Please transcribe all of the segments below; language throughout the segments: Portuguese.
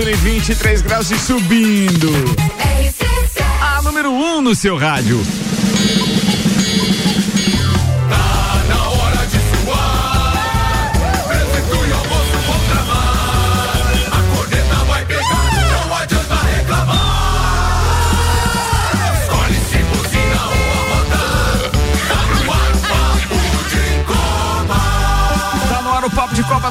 Temperatura em 23 graus e subindo. A número 1 um no seu rádio.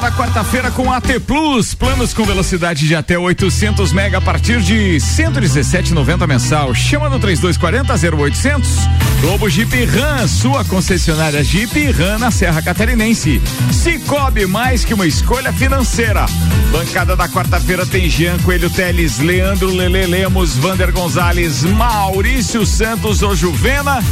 Da quarta-feira com AT Plus. Planos com velocidade de até 800 mega a partir de 117,90 mensal. Chama no 3240 0800. Globo Jeep Ram, sua concessionária Jeep Ram na Serra Catarinense. Cicobi mais que uma escolha financeira. Bancada da quarta-feira tem Jean Coelho Teles, Leandro Lele Lemos, Vander Gonzalez, Maurício Santos Ojuvena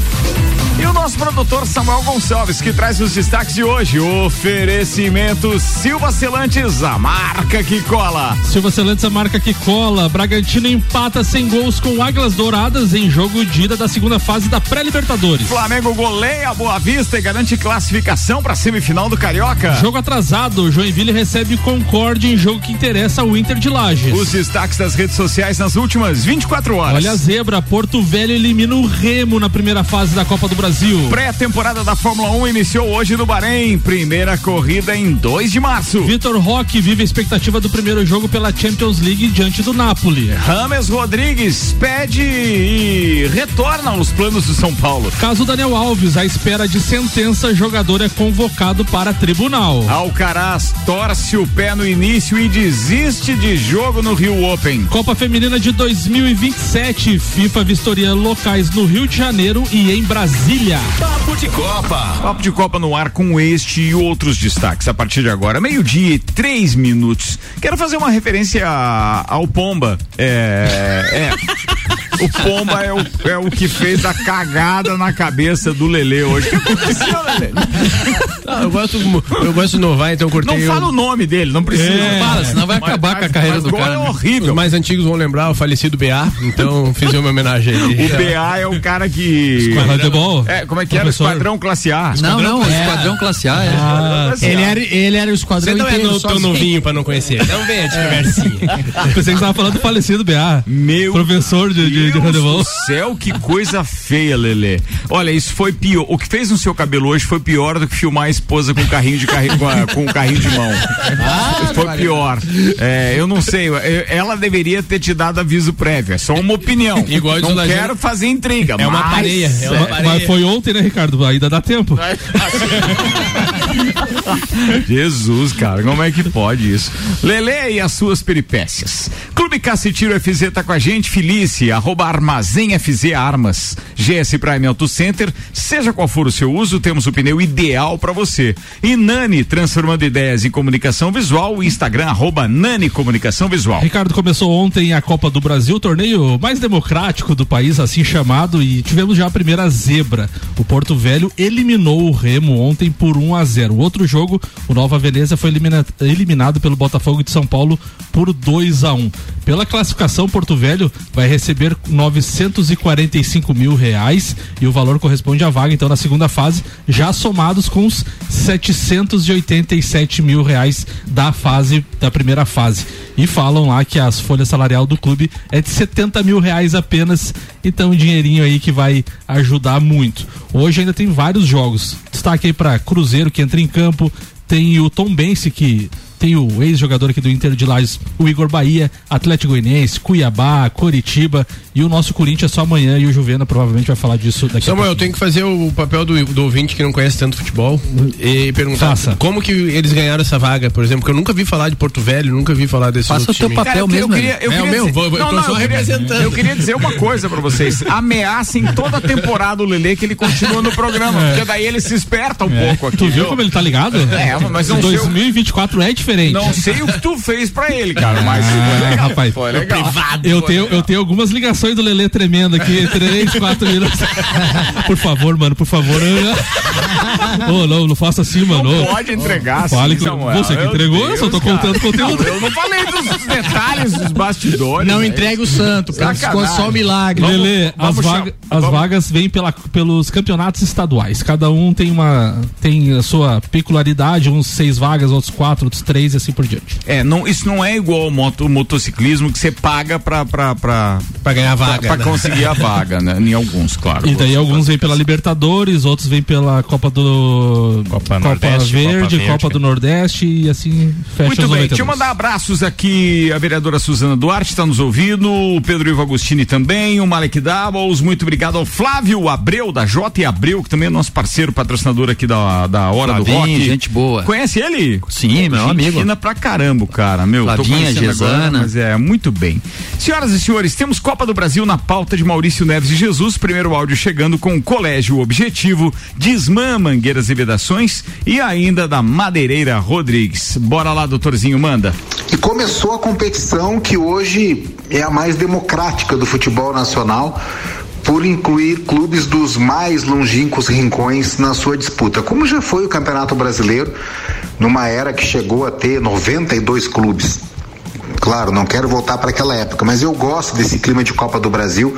e o nosso produtor Samuel Gonçalves, que traz os destaques de hoje. Oferecimento Silva Celantes, a marca que cola. Silva Celantes, a marca que cola. Bragantino empata sem gols com Águilas Douradas em jogo de ida da segunda fase da pré-Libertadores. Flamengo goleia a Boa Vista e garante classificação para semifinal do Carioca. Jogo atrasado. Joinville recebe Concorde em jogo que interessa ao Inter de Lages. Os destaques das redes sociais nas últimas 24 horas. Olha a zebra. Porto Velho elimina o Remo na primeira fase da Copa do Brasil. Brasil. Pré-temporada da Fórmula 1 iniciou hoje no Bahrein. Primeira corrida em 2 de março. Vitor Roque vive a expectativa do primeiro jogo pela Champions League diante do Napoli. Rames Rodrigues pede e retorna aos planos do São Paulo. Caso Daniel Alves, à espera de sentença, jogador é convocado para tribunal. Alcaraz torce o pé no início e desiste de jogo no Rio Open. Copa Feminina de 2027. FIFA vistoria locais no Rio de Janeiro e em Brasília. Brasília. Papo de Copa. Papo de Copa no ar com este e outros destaques a partir de agora. Meio-dia e três minutos. Quero fazer uma referência ao Pomba. É. é. O Pomba é o, é o que fez a cagada na cabeça do Lele hoje. O que aconteceu, Lele? Não, eu gosto, eu gosto de inovar, então eu cortei. Não fala o nome dele, não precisa. É, fala, senão vai mas, acabar mas, com a carreira do cara. é horrível. Os mais antigos vão lembrar o falecido BA, então fiz uma homenagem a ele. O BA é o cara que. Futebol? É, como é que era? Esquadrão Classe A. Não, não, é. Esquadrão Classe A. É. Ah, ele, era, ele era o esquadrão Você não é no, tão novinho pra não conhecer. Não venha de conversinha. Pensei que você tava falando do falecido BA. Meu Professor de, de, de handebol. céu, que coisa feia, Lelê. Olha, isso foi pior. O que fez no seu cabelo hoje foi pior do que filmar a esposa com o carrinho de carrinho, com, a, com o carrinho de mão. Ah, foi pior. É, eu não sei. ela deveria ter te dado aviso prévio. É só uma opinião. Igual não quero fazer intriga. É uma pareia. É uma pareia. Mas foi ontem, né, Ricardo? Ainda dá tempo. Jesus, cara, como é que pode isso? Lele e as suas peripécias. Clube Cacetiro FZ tá com a gente, Felice, arroba Armazém FZ Armas. GS Prime Auto Center, seja qual for o seu uso, temos o pneu ideal para você. E Nani, transformando ideias em comunicação visual, Instagram, arroba Nani Comunicação Visual. Ricardo, começou ontem a Copa do Brasil, torneio mais democrático do país, assim chamado, e tivemos já a primeira zebra. O Porto Velho eliminou o Remo ontem por 1 a 0. O outro jogo, o Nova Veneza foi elimina, eliminado pelo Botafogo de São Paulo por 2 a 1. Pela classificação, Porto Velho vai receber 945 mil reais e o valor corresponde à vaga, então, na segunda fase, já somados com os 787 mil reais da fase, da primeira fase. E falam lá que as folhas salarial do clube é de 70 mil reais apenas, então um dinheirinho aí que vai ajudar muito. Hoje ainda tem vários jogos. Destaque aí para Cruzeiro que entra em campo, tem o Tom Bense que tem o ex-jogador aqui do Inter de Lages, o Igor Bahia, Atlético Goianiense, Cuiabá, Coritiba e o nosso Corinthians só amanhã e o Juvena provavelmente vai falar disso daqui Samuel, a pouco. eu tenho que fazer o papel do, do ouvinte que não conhece tanto futebol e perguntar Faça. como que eles ganharam essa vaga, por exemplo, que eu nunca vi falar de Porto Velho, nunca vi falar desse Faça o teu papel Cara, mesmo. Eu queria, eu é o meu, vou, não, eu tô não, só eu representando. Queria, eu queria dizer uma coisa pra vocês, ameacem toda a temporada o Lele que ele continua no programa, é. porque daí ele se esperta um é. pouco aqui. Tu viu como ele tá ligado? É, mas não 2024 é diferente. Não sei o que tu fez pra ele, cara. Mas ah, foi legal. Rapaz, foi legal. Privado, eu, tenho, legal. eu tenho algumas ligações do Lelê tremendo aqui. Três, quatro minutos. por favor, mano, por favor. oh, não, não faça assim, mano. Não pode entregar assim, Fale Você que entregou, Deus, eu só tô cara. contando conteúdo. Não, eu não falei dos detalhes dos bastidores. Não entrega o santo, cara. Ficou só um milagre. Lelê, as, vaga, as vagas vêm pela, pelos campeonatos estaduais. Cada um tem uma tem a sua peculiaridade, uns seis vagas, outros quatro, outros três três e assim por diante. É, não, isso não é igual ao moto, motociclismo que você paga pra, pra, pra, pra ganhar a vaga. Pra, pra né? conseguir a vaga, né? Em alguns, claro. E daí alguns vêm pela Libertadores, outros vêm pela Copa do. Copa, Copa Nordeste, Verde, Copa, Verde, Copa do Nordeste e assim fecha Muito bem, deixa eu mandar abraços aqui. A vereadora Suzana Duarte está nos ouvindo, o Pedro Ivo Agostini também, o Malek Davos, muito obrigado ao Flávio Abreu, da J e Abreu, que também é nosso parceiro patrocinador aqui da, da Hora Flavinho, do Rock. gente boa. Conhece ele? Sim, meu amigo. Fina pra caramba, cara, meu. Flavinha, Gesana. Agora, mas é, muito bem. Senhoras e senhores, temos Copa do Brasil na pauta de Maurício Neves de Jesus, primeiro áudio chegando com o Colégio Objetivo, Desmã Mangueiras e Vedações e ainda da Madeireira Rodrigues. Bora lá, doutorzinho, manda. E começou a competição que hoje é a mais democrática do futebol nacional por incluir clubes dos mais longínquos rincões na sua disputa, como já foi o Campeonato Brasileiro, numa era que chegou a ter 92 clubes. Claro, não quero voltar para aquela época, mas eu gosto desse clima de Copa do Brasil.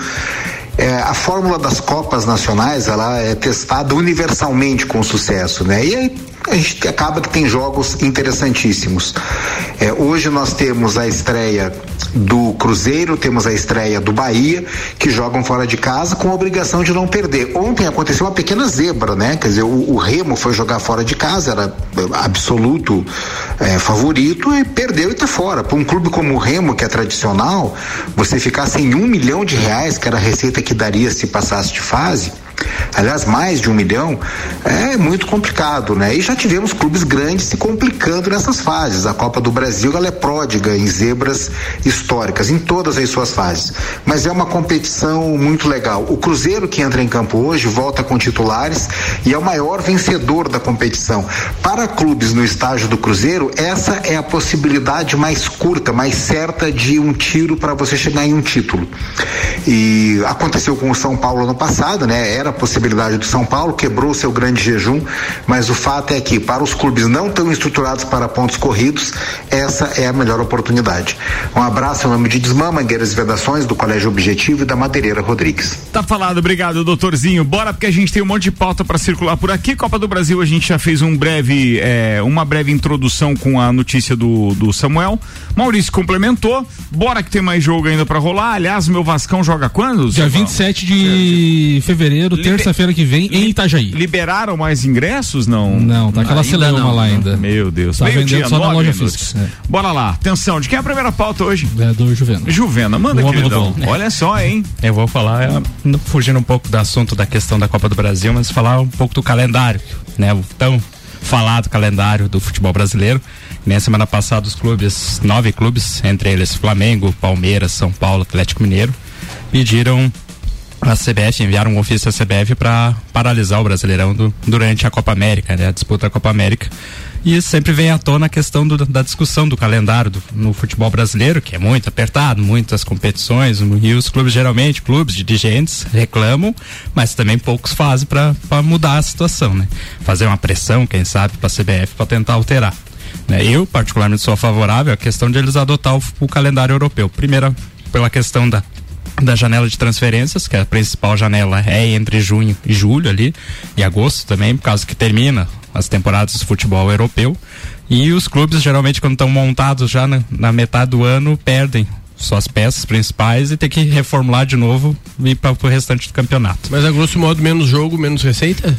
É, a fórmula das Copas Nacionais ela é testada universalmente com sucesso, né? E aí a gente acaba que tem jogos interessantíssimos. É, hoje nós temos a estreia do Cruzeiro, temos a estreia do Bahia, que jogam fora de casa com a obrigação de não perder. Ontem aconteceu uma pequena zebra, né? Quer dizer, o, o Remo foi jogar fora de casa, era absoluto é, favorito e perdeu e tá fora. Para um clube como o Remo, que é tradicional, você ficar sem um milhão de reais, que era a receita que daria se passasse de fase, aliás, mais de um milhão, é muito complicado, né? E já tivemos clubes grandes se complicando nessas fases. A Copa do Brasil ela é pródiga em zebras históricas, em todas as suas fases. Mas é uma competição muito legal. O Cruzeiro que entra em campo hoje volta com titulares e é o maior vencedor da competição. Para clubes no estágio do Cruzeiro, essa é a possibilidade mais curta, mais certa de um tiro para você chegar em um título. E aconteceu com o São Paulo no passado, né? Era a possibilidade do São Paulo, quebrou seu grande jejum, mas o fato é que para os clubes não tão estruturados para pontos corridos, essa é a melhor oportunidade. Um abraço em nome de Desmã, Mangueiras e Vedações, do Colégio Objetivo e da Madeireira Rodrigues. Tá falado, obrigado, doutorzinho. Bora, porque a gente tem um monte de pauta para circular por aqui. Copa do Brasil, a gente já fez um breve, é, uma breve introdução com a notícia do, do Samuel. Maurício complementou. Bora que tem mais jogo ainda para rolar. Aliás, meu Vascão joga quando? Dia 27 de fevereiro, terça-feira que vem, em Itajaí. Liberaram mais ingressos? Não. Não, tá aquela celeuma lá ainda. Meu Deus. Tá vendendo dia, só na loja física. É. Bora lá. Atenção, de quem é a primeira pauta hoje? É do Juvena. Juvena, manda, queridão. Olha só, hein? Eu vou falar, é, fugindo um pouco do assunto da questão da Copa do Brasil, mas falar um pouco do calendário, né? O tão falado calendário do futebol brasileiro. Na semana passada, os clubes, nove clubes, entre eles Flamengo, Palmeiras, São Paulo, Atlético Mineiro, pediram a CBF, enviaram um ofício à CBF para paralisar o Brasileirão do, durante a Copa América, né? A disputa da Copa América. E sempre vem à tona a questão do, da discussão do calendário do, no futebol brasileiro, que é muito apertado, muitas competições, e os clubes geralmente, clubes dirigentes, reclamam, mas também poucos fazem para mudar a situação, né? Fazer uma pressão, quem sabe, para a CBF para tentar alterar. Né? Eu, particularmente, sou favorável à questão de eles adotar o, o calendário europeu. Primeiro, pela questão da da janela de transferências, que a principal janela é entre junho e julho ali, e agosto também, por causa que termina as temporadas de futebol europeu. E os clubes, geralmente, quando estão montados já na, na, metade do ano, perdem suas peças principais e tem que reformular de novo e para o restante do campeonato. Mas a grosso modo, menos jogo, menos receita?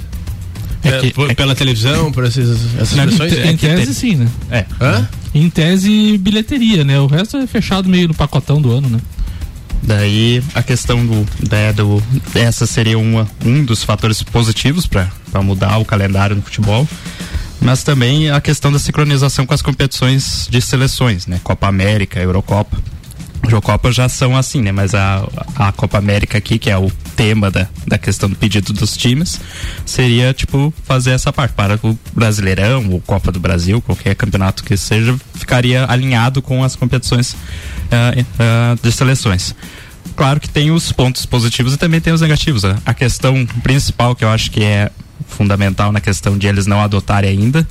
É, é que, por, é pela televisão, por essas, essas pressões? Em, em é tese, sim, né? É. Hã? Em tese, bilheteria, né? O resto é fechado meio no pacotão do ano, né? Daí a questão do, né, do essa seria uma, um dos fatores positivos para mudar o calendário no futebol, mas também a questão da sincronização com as competições de seleções, né? Copa América, Eurocopa. Eurocopa já são assim, né? Mas a, a Copa América aqui, que é o tema da, da questão do pedido dos times, seria, tipo, fazer essa parte para o Brasileirão, ou Copa do Brasil, qualquer campeonato que seja, ficaria alinhado com as competições uh, uh, de seleções. Claro que tem os pontos positivos e também tem os negativos. Né? A questão principal que eu acho que é fundamental na questão de eles não adotarem ainda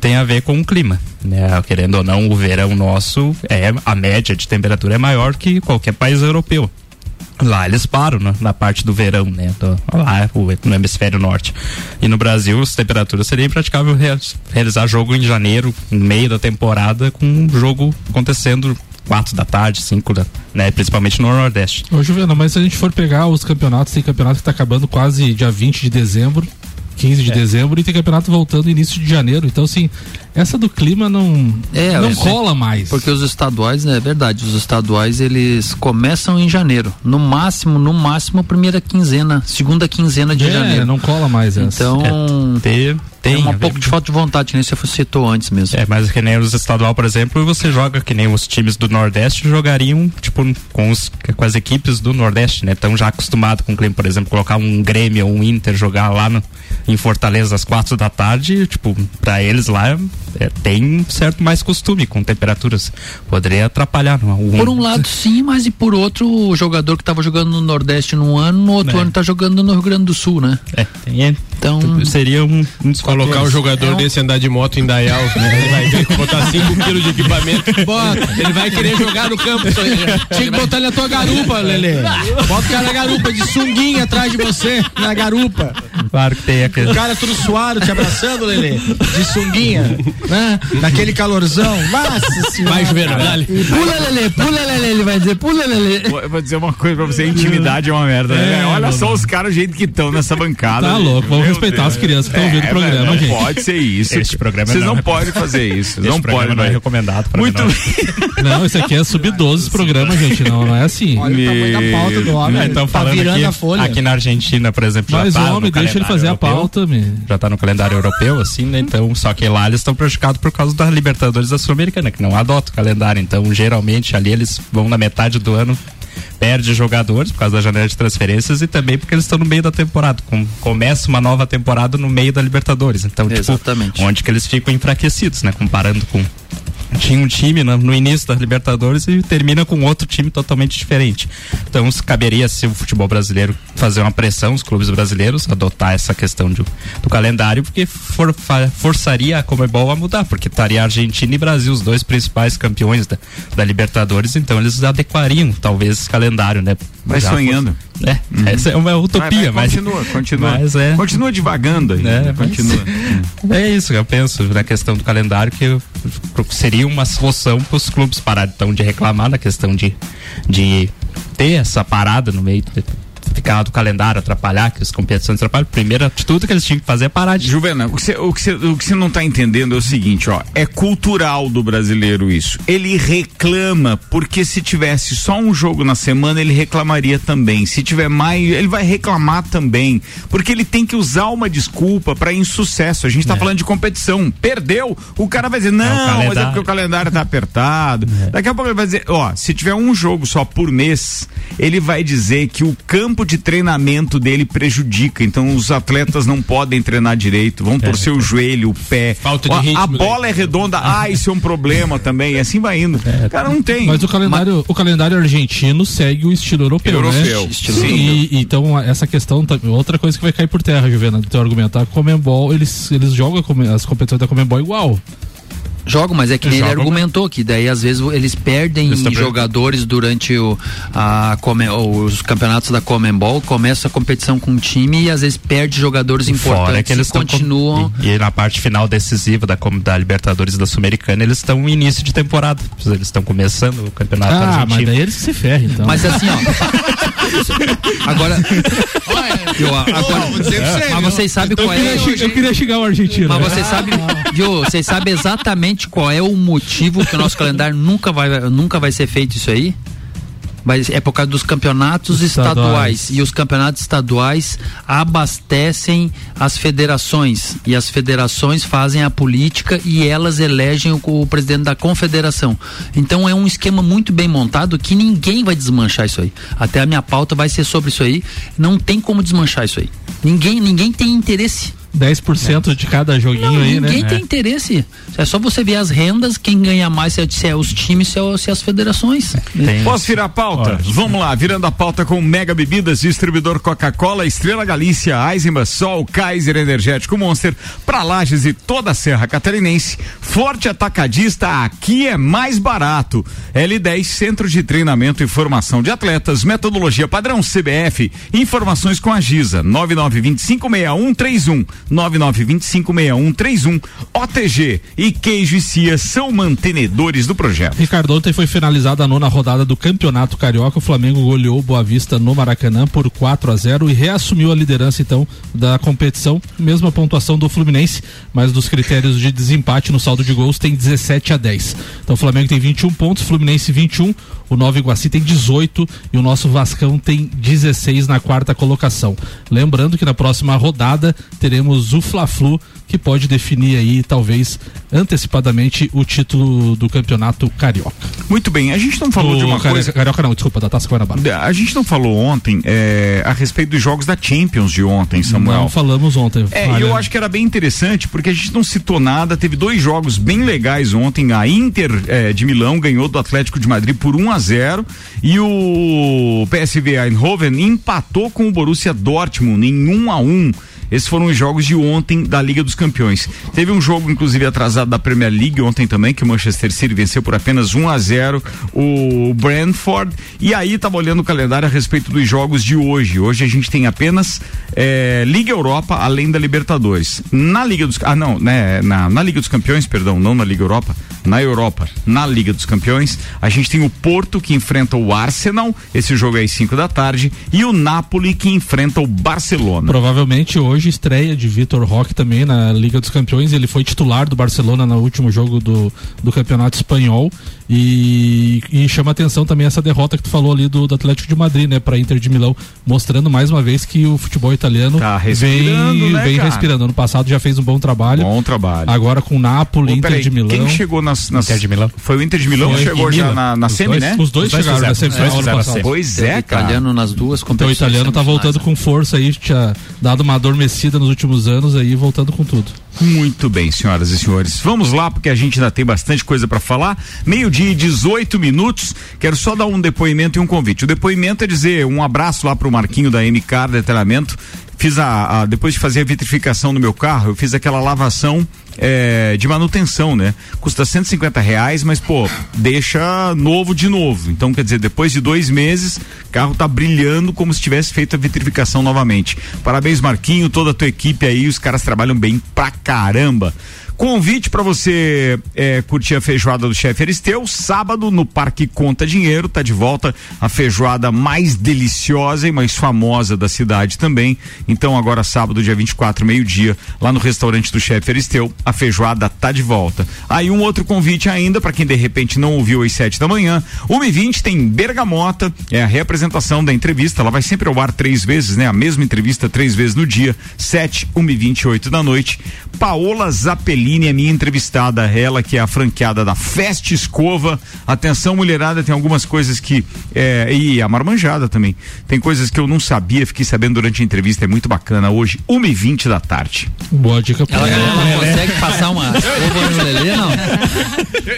tem a ver com o clima, né? Querendo ou não, o verão nosso é a média de temperatura é maior que qualquer país europeu. Lá eles param na, na parte do verão, né? Do, lá no hemisfério norte. E no Brasil, as temperaturas seria impraticável realizar jogo em janeiro, no meio da temporada, com um jogo acontecendo quatro da tarde, cinco da, né? Principalmente no Nordeste. Ô, Juliana, mas se a gente for pegar os campeonatos, tem campeonato que está acabando quase dia 20 de dezembro, 15 de é. dezembro e tem campeonato voltando início de janeiro. Então, assim, essa do clima não, é, não é, cola mais. Porque os estaduais, né, é verdade, os estaduais eles começam em janeiro. No máximo, no máximo, primeira quinzena, segunda quinzena de é, janeiro. não cola mais essa. Então, é, tem, tem um pouco de falta de vontade, que nem você citou antes mesmo. É, mas que nem os estadual, por exemplo, você joga que nem os times do Nordeste jogariam, tipo, com, os, com as equipes do Nordeste, né? Estão já acostumados com o clima, por exemplo, colocar um Grêmio ou um Inter jogar lá no, em Fortaleza às quatro da tarde, tipo, pra eles lá é, tem um certo mais costume com temperaturas. Poderia atrapalhar. Não? Por um lado, sim, mas e por outro, o jogador que estava jogando no Nordeste num ano, no outro é. ano está jogando no Rio Grande do Sul, né? É, tem, então seria um, um Colocar o jogador é um... desse andar de moto em Dayal, né? ele vai ver, botar 5 quilos de equipamento. Bota, ele vai querer jogar no campo. Tinha que botar ele na tua garupa, Lele. Bota o cara na garupa, de sunguinha atrás de você, na garupa. Claro que tem aquele. O cara tudo suado, te abraçando, Lele. De sunguinha, né? Naquele calorzão. Nossa senhora. Vai, Juvenal, Pula, Lele, pula, Lele. Ele vai dizer, pula, Lele. Eu vou dizer uma coisa pra você: intimidade é uma merda, né? É, Olha só os caras, o jeito que estão nessa bancada. Tá louco, vamos respeitar Deus. as crianças que estão é, vendo o programa, não gente. pode ser isso. Este programa Vocês não, não podem fazer isso. não pode, não é recomendado para Muito Não, isso aqui é sub-12 programa, gente. Não, não é assim. Olha Me... o tamanho da pauta do homem. Então, tá virando aqui, a folha. Aqui na Argentina, por exemplo, Mas o tá homem, deixa ele fazer europeu, a pauta, me. Já tá no calendário europeu, assim, né? Então, só que lá eles estão prejudicados por causa da Libertadores da Sul-Americana, que não adota o calendário. Então, geralmente, ali eles vão na metade do ano perde jogadores por causa da janela de transferências e também porque eles estão no meio da temporada. Com, começa uma nova temporada no meio da Libertadores. Então, tipo, onde que eles ficam enfraquecidos, né? Comparando com tinha um time no, no, início da Libertadores e termina com outro time totalmente diferente. Então, caberia se o futebol brasileiro fazer uma pressão, os clubes brasileiros adotar essa questão de, do calendário, porque for, forçaria a Comebol a mudar, porque estaria Argentina e Brasil, os dois principais campeões da, da Libertadores, então eles adequariam talvez esse calendário, né? Vai sonhando. É, uhum. essa é uma utopia, vai, vai, mas. Continua, continua. Mas é, continua devagando aí. É, continua. É isso, eu penso na questão do calendário que seria uma solução para os clubes pararem então, de reclamar na questão de, de ter essa parada no meio ficar do calendário, atrapalhar, que as competições atrapalham. Primeira atitude que eles tinham que fazer é parar de. Juvena, o que você, o que o não está entendendo é o seguinte, ó, é cultural do brasileiro isso. Ele reclama, porque se tivesse só um jogo na semana, ele reclamaria também. Se tiver mais, ele vai reclamar também. Porque ele tem que usar uma desculpa para insucesso. A gente está é. falando de competição. Perdeu, o cara vai dizer, não, é mas é porque o calendário tá apertado. É. Daqui a pouco ele vai dizer, ó, se tiver um jogo só por mês, ele vai dizer que o campo tempo de treinamento dele prejudica. Então os atletas não podem treinar direito, vão é, torcer é. o joelho, o pé. Falta de ritmo, a bola é redonda, ah, isso é um problema também. E assim vai indo. É, Cara, não tem. Mas o calendário, mas... o calendário argentino segue o estilo europeu, europeu. né? Estilo Sim. E, então essa questão, outra coisa que vai cair por terra, Juvena, do teu argumento, a Comembol, eles, eles jogam as competições da Comembol igual. Jogam, mas é que ele argumentou que daí às vezes eles perdem jogadores durante o, a, os campeonatos da Comembol, começa a competição com um time e às vezes perde jogadores importantes Fora que eles continuam. Com, e, e, na parte final decisiva da, da Libertadores da Sul-Americana, eles estão no início de temporada. Eles estão começando o campeonato ah, argentino. mas daí eles se ferram, então. Mas assim, ó. agora. eu, agora mas vocês sabem qual é. Eu queria chegar o argentino. Mas vocês sabem, viu, vocês sabem exatamente qual é o motivo que o nosso calendário nunca vai, nunca vai ser feito isso aí? Vai, é por causa dos campeonatos estaduais. estaduais. E os campeonatos estaduais abastecem as federações. E as federações fazem a política e elas elegem o, o, presidente da confederação. Então é um esquema muito bem montado que ninguém vai desmanchar isso aí. Até a minha pauta vai ser sobre isso aí. Não tem como desmanchar isso aí. Ninguém, ninguém tem interesse 10% de cada joguinho não, aí, né? Ninguém é. tem interesse. É só você ver as rendas, quem ganha mais se é, se é os times, se é, se é as federações. Tem. Posso virar a pauta? Pode. Vamos lá, virando a pauta com Mega Bebidas, distribuidor Coca-Cola, Estrela Galícia, Eisenbach, Sol, Kaiser Energético Monster, pra Lages e toda a Serra Catarinense. Forte Atacadista, aqui é mais barato. L10 Centro de Treinamento e Formação de Atletas, metodologia padrão CBF, informações com a Giza, 99256131, 99256131, OTG e Queijo e Cia são mantenedores do projeto. Ricardo, ontem foi finalizada a nona rodada do Campeonato Carioca, o Flamengo goleou Boa Vista no Maracanã por 4 a 0 e reassumiu a liderança então da competição, mesma pontuação do Fluminense, mas dos critérios de desempate no saldo de gols tem 17 a 10. Então o Flamengo tem 21 pontos, Fluminense 21, o Nova Iguaci tem 18 e o nosso Vascão tem 16 na quarta colocação. Lembrando que na próxima rodada teremos o Fla-Flu que pode definir aí talvez antecipadamente o título do campeonato carioca. Muito bem, a gente não falou de uma coisa. Carioca não, desculpa, da Taça Guanabara. A gente não falou ontem é, a respeito dos jogos da Champions de ontem, Samuel. Não falamos ontem. É, eu acho que era bem interessante porque a gente não citou nada. Teve dois jogos bem legais ontem. A Inter é, de Milão ganhou do Atlético de Madrid por 1 a 0 e o PSV Eindhoven empatou com o Borussia Dortmund em 1 a 1. Esses foram os jogos de ontem da Liga dos Campeões. Teve um jogo, inclusive, atrasado da Premier League ontem também, que o Manchester City venceu por apenas 1 a 0 o Brentford. E aí estava olhando o calendário a respeito dos jogos de hoje. Hoje a gente tem apenas é, Liga Europa, além da Libertadores. Na Liga dos Ah, não, né? Na, na Liga dos Campeões, perdão, não na Liga Europa, na Europa, na Liga dos Campeões, a gente tem o Porto que enfrenta o Arsenal, esse jogo é às 5 da tarde, e o Napoli que enfrenta o Barcelona. Provavelmente hoje estreia de Vitor Roque também na Liga dos Campeões. Ele foi titular do Barcelona no último jogo do, do Campeonato Espanhol. E, e chama atenção também essa derrota que tu falou ali do, do Atlético de Madrid, né, para Inter de Milão, mostrando mais uma vez que o futebol italiano tá respirando, vem, né, vem respirando. Ano passado já fez um bom trabalho. Bom trabalho. Agora com Napoli, Ô, Inter peraí, de Milão. Quem chegou nas, nas... Inter de Milão. Foi o Inter de Milão que chegou já Milan. na, na semi, dois- né? Os dois Os dois chegaram na fizeram. semifinal Os dois ano passado. semi. Pois é, cara. italiano nas duas Então o competições. italiano tá voltando né? com força aí, tinha dado uma adormecida nos últimos anos aí, voltando com tudo. Muito bem, senhoras e senhores. Vamos lá, porque a gente ainda tem bastante coisa para falar. Meio-dia e 18 minutos. Quero só dar um depoimento e um convite. O depoimento é dizer um abraço lá pro Marquinho da MK Detalhamento. Fiz a, a- depois de fazer a vitrificação no meu carro, eu fiz aquela lavação é, de manutenção, né? Custa 150 reais, mas pô, deixa novo de novo. Então, quer dizer, depois de dois meses, o carro tá brilhando como se tivesse feito a vitrificação novamente. Parabéns, Marquinho, toda a tua equipe aí, os caras trabalham bem pra caramba. Convite para você é, curtir a feijoada do chefe Aristeu, sábado no Parque Conta Dinheiro, tá de volta a feijoada mais deliciosa e mais famosa da cidade também. Então agora sábado, dia 24, meio-dia, lá no restaurante do chefe Aristeu, a feijoada tá de volta. Aí um outro convite ainda para quem de repente não ouviu às sete da manhã, 1h20 tem Bergamota, é a reapresentação da entrevista, ela vai sempre ao ar três vezes, né? A mesma entrevista três vezes no dia, 7, 1 e 28 da noite. Paola Zappellini é minha entrevistada, ela que é a franqueada da Festa Escova. Atenção, mulherada, tem algumas coisas que. É, e a marmanjada também. Tem coisas que eu não sabia, fiquei sabendo durante a entrevista, é muito bacana. Hoje, 1 e 20 da tarde. Boa dica pro Ela, Lelê. ela consegue passar uma escova no Lelê, não?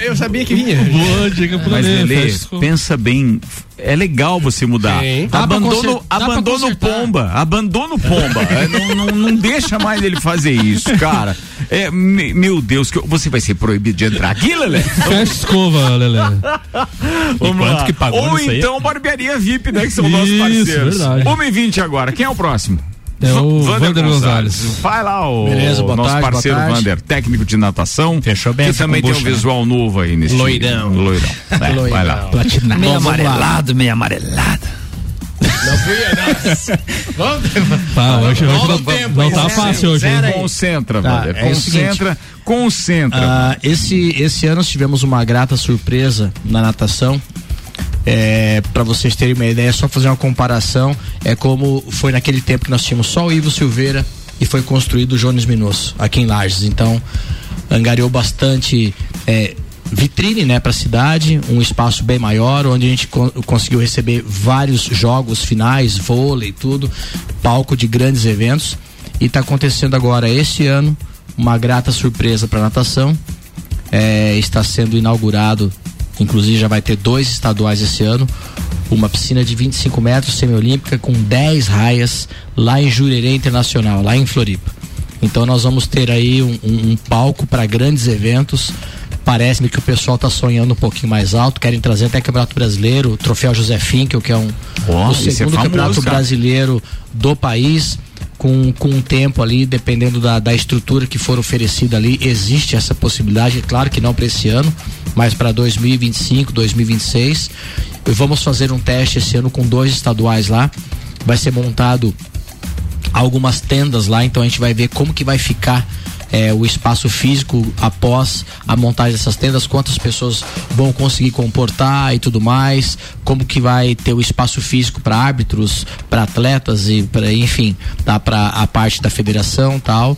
Eu sabia que vinha. Boa dica pro Mas, Lelê. Pensa bem. É legal você mudar. Sim. Abandono, dá abandono pomba. Abandono pomba. É, não, não, não deixa mais ele fazer isso, cara. É, me- meu Deus, que você vai ser proibido de entrar aqui, Lelê? Fecha escova, Lelê. Vamos quanto lá. que pagou Ou então barbearia VIP, né? Que são nossos Isso, parceiros. verdade. 1 e 20 agora. Quem é o próximo? É o Va- Vander Gonzalez. Vai lá, o Beleza, boa nosso tarde, boa parceiro tarde. Vander, técnico de natação. Fechou bem Que também tem um né? visual novo aí nesse Loirão. Loirão. É, Vai lá. Platinado. Meio vamos amarelado, meio amarelado. Tá, hoje, hoje Volta não, o tempo, não aí, tá zero, fácil hoje. zero. Concentra, Tá, Vander. é. Concentra, concentra. Ah, esse, esse ano tivemos uma grata surpresa na natação. É, para vocês terem uma ideia, é só fazer uma comparação. É como foi naquele tempo que nós tínhamos só o Ivo Silveira e foi construído o Jones Minosso aqui em Lages. Então, angariou bastante é, vitrine né, para a cidade, um espaço bem maior, onde a gente con- conseguiu receber vários jogos finais, vôlei, tudo, palco de grandes eventos. E está acontecendo agora este ano uma grata surpresa para natação. É, está sendo inaugurado, inclusive já vai ter dois estaduais esse ano, uma piscina de 25 metros semiolímpica com 10 raias lá em Jurerê Internacional, lá em Floripa. Então nós vamos ter aí um, um, um palco para grandes eventos. Parece-me que o pessoal está sonhando um pouquinho mais alto, querem trazer até Campeonato Brasileiro, o Troféu José Finkel, que é um Oh, o é segundo famoso, campeonato cara. brasileiro do país. Com, com um tempo ali, dependendo da, da estrutura que for oferecida ali, existe essa possibilidade. Claro que não para esse ano, mas para 2025, 2026. E vamos fazer um teste esse ano com dois estaduais lá. Vai ser montado algumas tendas lá, então a gente vai ver como que vai ficar é, o espaço físico após a montagem dessas tendas, quantas pessoas vão conseguir comportar e tudo mais, como que vai ter o espaço físico para árbitros, para atletas e para enfim, tá para a parte da federação tal.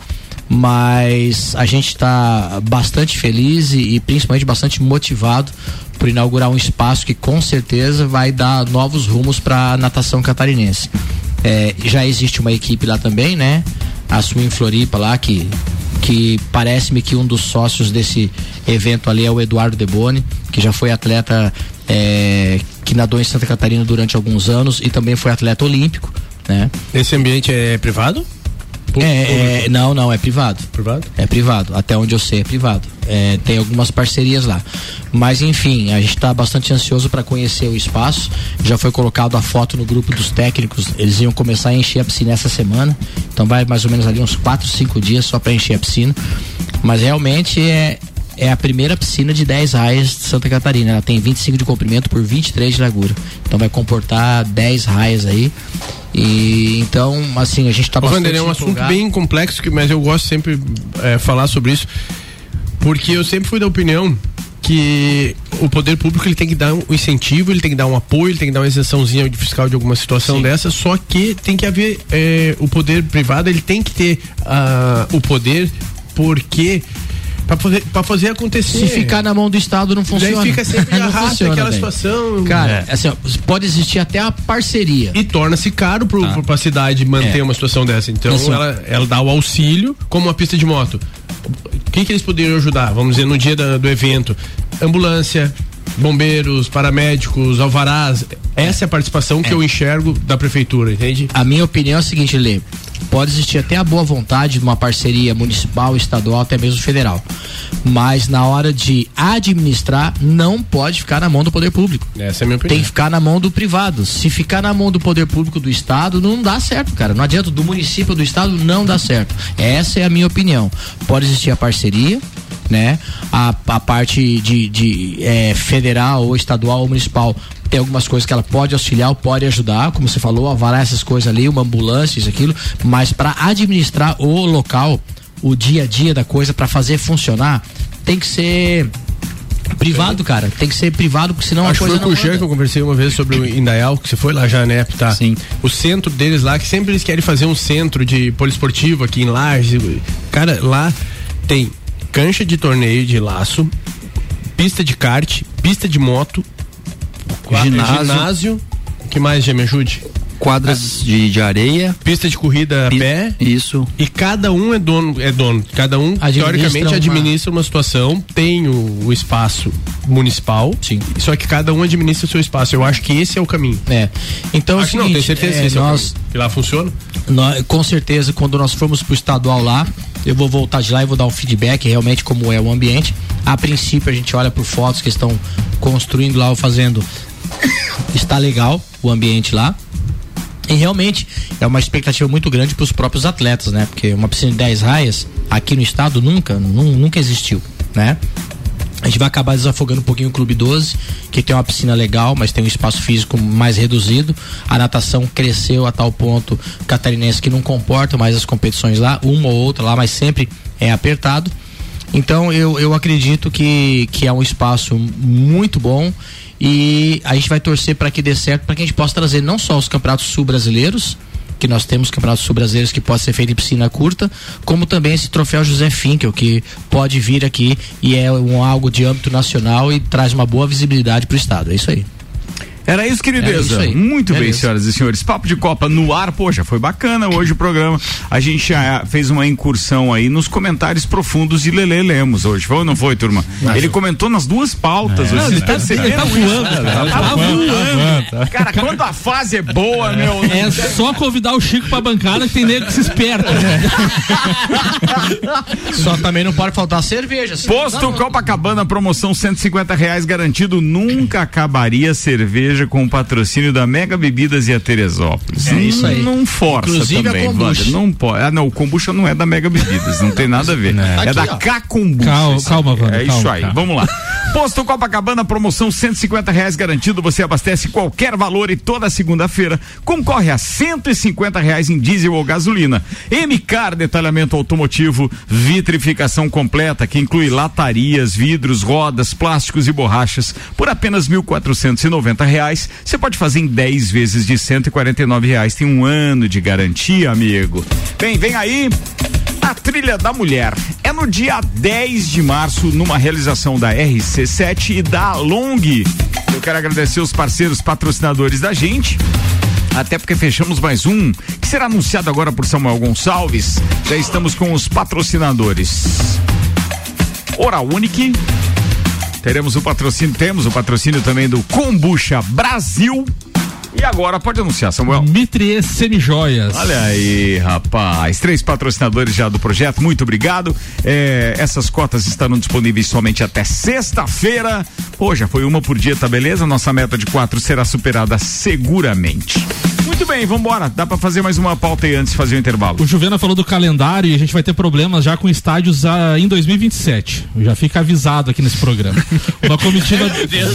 Mas a gente está bastante feliz e, e principalmente bastante motivado por inaugurar um espaço que com certeza vai dar novos rumos para a natação catarinense. É, já existe uma equipe lá também, né? A Swim Floripa lá, que, que parece-me que um dos sócios desse evento ali é o Eduardo Deboni, que já foi atleta é, que nadou em Santa Catarina durante alguns anos e também foi atleta olímpico, né? Esse ambiente é privado? É, é, não, não, é privado. Privado? É privado, até onde eu sei é privado. É, tem algumas parcerias lá. Mas enfim, a gente está bastante ansioso para conhecer o espaço. Já foi colocado a foto no grupo dos técnicos. Eles iam começar a encher a piscina essa semana. Então vai mais ou menos ali uns 4, 5 dias só para encher a piscina. Mas realmente é, é a primeira piscina de 10 raias de Santa Catarina. Ela tem 25 de comprimento por 23 de largura. Então vai comportar 10 raias aí. E então, assim, a gente tá Ô, bastante Vander, é um assunto bem complexo, que- mas eu gosto sempre é, falar sobre isso, porque eu sempre fui da opinião que o poder público ele tem que dar um incentivo, ele tem que dar um apoio, ele tem que dar uma isençãozinha de fiscal de alguma situação dessa, só que tem que haver é, o poder privado, ele tem que ter ah, o poder porque para fazer, pra fazer acontecer. Se ficar na mão do Estado não funciona. Daí fica sempre Não arrasta funciona, aquela situação. Cara, assim, ó, pode existir até a parceria. E torna-se caro pro, pro, pra cidade manter É. uma situação dessa. Então Assim, ela, ela dá o auxílio, como uma pista de moto. O que, eles poderiam ajudar? Vamos dizer, no dia da- do evento. Ambulância, bombeiros, paramédicos, alvarás. Essa é a participação que eu enxergo da prefeitura, entende? A minha opinião é a seguinte, Lê. Pode existir até a boa vontade de uma parceria municipal, estadual, até mesmo federal. Mas na hora de administrar, não pode ficar na mão do poder público. Essa é a minha Tem opinião. que ficar na mão do privado. Se ficar na mão do poder público do estado, não dá certo, cara. Não adianta do município ou do estado, não dá certo. Essa é a minha opinião. Pode existir a parceria, né? A, a parte de, de eh, federal ou estadual ou municipal tem algumas coisas que ela pode auxiliar, pode ajudar, como você falou, avalar essas coisas ali, uma ambulância, isso, aquilo, mas para administrar o local, o dia a dia da coisa, para fazer funcionar, tem que ser privado, cara. Tem que ser privado, porque senão Acho a que foi coisa com o Jean que eu conversei uma vez sobre o Indaial, que você foi lá já, né? Tá. Sim. O centro deles lá, que sempre eles querem fazer um centro de poliesportivo aqui em Lages. Cara, lá tem cancha de torneio de laço, pista de kart, pista de moto, quadra- Ginásio. ginásio. O que mais, já me ajude? Quadras de, de areia. Pista de corrida a pé. Isso. E cada um é dono, é dono. Cada um, Administra teoricamente, uma- administra uma situação, tem o, o espaço municipal. Sim. Só que cada um administra o seu espaço. Eu acho que esse é o caminho. É. Então, é Acho que não, seguinte, tenho certeza é, que esse é o nós, caminho. Que lá funciona. nós, com certeza, quando nós formos pro estadual lá, eu vou voltar de lá e vou dar um feedback realmente como é o ambiente. A princípio, a gente olha por fotos que estão construindo lá ou fazendo. Está legal o ambiente lá. E realmente é uma expectativa muito grande para os próprios atletas, né? Porque uma piscina de 10 raias aqui no estado nunca, nu- nunca existiu, né? A gente vai acabar desafogando um pouquinho o Clube 12, que tem uma piscina legal, mas tem um espaço físico mais reduzido. A natação cresceu a tal ponto catarinense que não comporta mais as competições lá, uma ou outra lá, mas sempre é apertado. Então eu, eu acredito que, que é um espaço muito bom e a gente vai torcer para que dê certo, para que a gente possa trazer não só os campeonatos sul-brasileiros, que nós temos campeonatos sul-brasileiros que pode ser feito em piscina curta, como também esse troféu José Finkel, que pode vir aqui e é um algo de âmbito nacional e traz uma boa visibilidade para o estado. É isso aí. Era isso, querideza. É isso Muito é bem, isso. senhoras e senhores. Papo de Copa no ar, poxa, foi bacana hoje o programa. A gente já fez uma incursão aí nos comentários profundos de Lele Lemos hoje. Foi ou não foi, turma? ele comentou nas duas pautas. Não, vocês ele tá- perceberam ele tá isso? voando, cara. Tá Tá voando. Cara, quando a fase é boa, meu. É só convidar o Chico pra bancada que tem nego que se esperta. Só também não pode faltar cerveja. Posto. Copacabana, promoção 150 reais garantido. Nunca acabaria a cerveja com o patrocínio da Mega Bebidas e a Teresópolis. É isso aí. Não força Inclusive também. Wander, Não pode. Ah, não, o kombucha não é da Mega Bebidas, não tem nada a ver. É, Aqui, da ó. Cacumbucha. Calma, isso calma. Wander, É calma, isso aí, calma. vamos lá. Posto Copacabana, promoção 150 reais garantido. Você abastece qualquer valor e toda segunda-feira concorre a 150 reais em diesel ou gasolina. MCAR Detalhamento Automotivo, vitrificação completa que inclui latarias, vidros, rodas, plásticos e borrachas por apenas 1.490 reais. Você pode fazer em 10 vezes de 149 reais. Tem um ano de garantia, amigo. Bem, vem aí. A Trilha da Mulher é no dia 10 de março, numa realização da RC7 e da Long. Eu quero agradecer os parceiros patrocinadores da gente. Até porque fechamos mais um, que será anunciado agora por Samuel Gonçalves. Já estamos com os patrocinadores. Oral Unique. Teremos o patrocínio, temos o patrocínio também do Kombucha Brasil. E agora pode anunciar, Samuel. Mitrie Semijoias. Olha aí, rapaz. Três patrocinadores já do projeto, muito obrigado. É, essas cotas estarão disponíveis somente até sexta-feira. Pô, já foi uma por dia, tá beleza? Nossa meta de quatro será superada seguramente. Muito bem, vambora. Dá pra fazer mais uma pauta aí antes de fazer o intervalo. O Juvena falou do calendário e a gente vai ter problemas já com estádios ah, em 2027. Já fica avisado aqui nesse programa. Uma comitiva.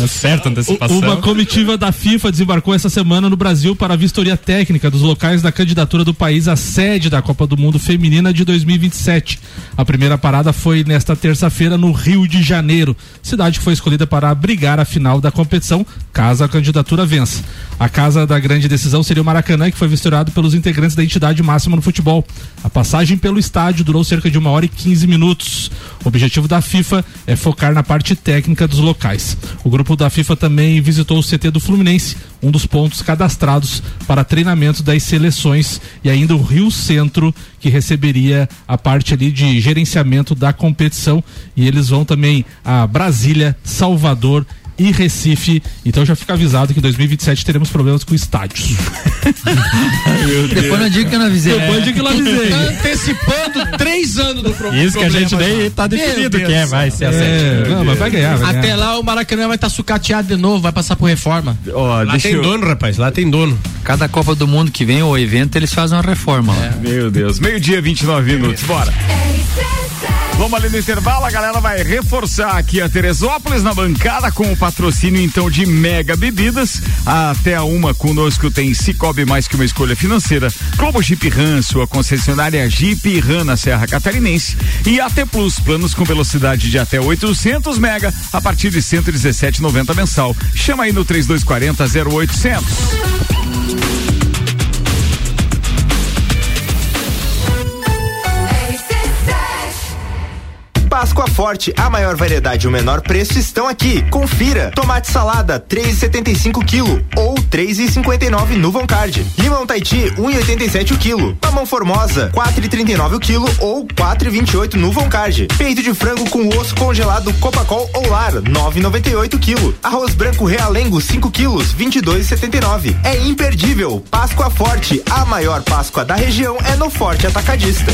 Certa antecipação. Uma comitiva da FIFA desembarcou essa semana no Brasil para a vistoria técnica dos locais da candidatura do país à sede da Copa do Mundo Feminina de 2027. A primeira parada foi nesta terça-feira no Rio de Janeiro, cidade que foi escolhida para abrigar a final da competição, caso a candidatura vença. A casa da grande decisão seria o Maracanã, que foi vistoriado pelos integrantes da entidade máxima no futebol. A passagem pelo estádio durou cerca de uma hora e 15 minutos. O objetivo da FIFA é focar na parte técnica dos locais. O grupo da FIFA também visitou o CT do Fluminense, um dos pontos cadastrados para treinamento das seleções, e ainda o Rio Centro, que receberia a parte ali de gerenciamento da competição. E eles vão também a Brasília, Salvador e Recife. Então já fica avisado que em 2027 teremos problemas com estádios. Depois não digo que eu não avisei. Depois de que eu avisei. Tá antecipando três anos do pro Isso que a gente problema nem já. tá Meu definido Deus. que é, vai ser a sede. É, não, mas vai ganhar, vai Até ganhar. lá o Maracanã vai estar sucateado de novo, vai passar por reforma. Ó, Lá tem eu... dono, rapaz, lá tem dono. Cada Copa do Mundo que vem, o evento, eles fazem uma reforma lá. Meu Deus, meio-dia, 29 minutos, bora. Vamos ali no intervalo, a galera vai reforçar aqui a Teresópolis na bancada com o patrocínio então de Mega Bebidas. Até a uma conosco tem Cicobi mais que uma escolha financeira, Globo Jeep Ram, sua concessionária Jeep Ram na Serra Catarinense e AT Plus, planos com velocidade de até 800 mega a partir de 117,90 mensal. Chama aí no 3240 0800. Páscoa Forte, a maior variedade e o menor preço estão aqui. Confira. Tomate salada, 3,75 kg ou 3,59 no Voncard. Limão Taiti, 1,87 o quilo. Mamão Formosa, 4,39 o quilo ou 4,28 no Voncard. Peito de frango com osso congelado Copacol ou Lar, 9,98 o quilo. Arroz branco Realengo, 5 quilos, 22,79. É imperdível. Páscoa Forte, a maior Páscoa da região é no Forte Atacadista.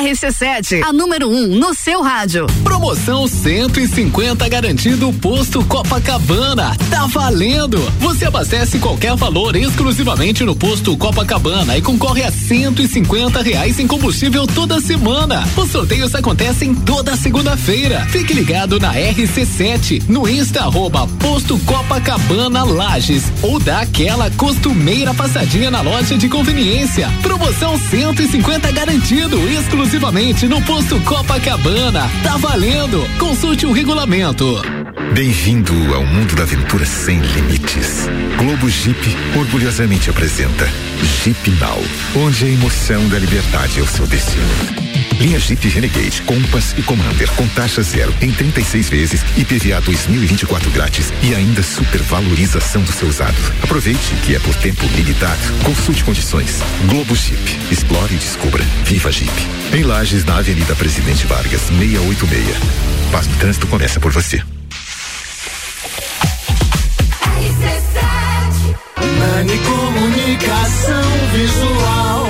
RC7, a número 1 um no seu rádio. Promoção 150 garantido posto Copacabana. Tá valendo! Você abastece qualquer valor exclusivamente no posto Copacabana e concorre a 150 reais em combustível toda semana. Os sorteios acontecem toda segunda-feira. Fique ligado na RC7, no Insta arroba posto Copacabana Lages ou dá aquela costumeira passadinha na loja de conveniência. Promoção 150 garantido exclusivamente exclusivamente no posto Copacabana. Tá valendo! Consulte o regulamento. Bem-vindo ao mundo da aventura sem limites. Globo Jeep orgulhosamente apresenta Jeep Now, onde a emoção da liberdade é o seu destino. Linha Jeep Renegade, Compass e Commander com taxa zero em 36 vezes e PVA 2024 grátis e ainda supervalorização do seu usado. Aproveite que é por tempo limitado. Consulte condições. Globo Jeep. Explore e descubra. Viva Jeep. Em Lages, na Avenida Presidente Vargas, 686. Paz no trânsito começa por você. Comunicação Visual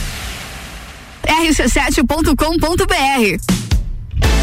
rc7.com.br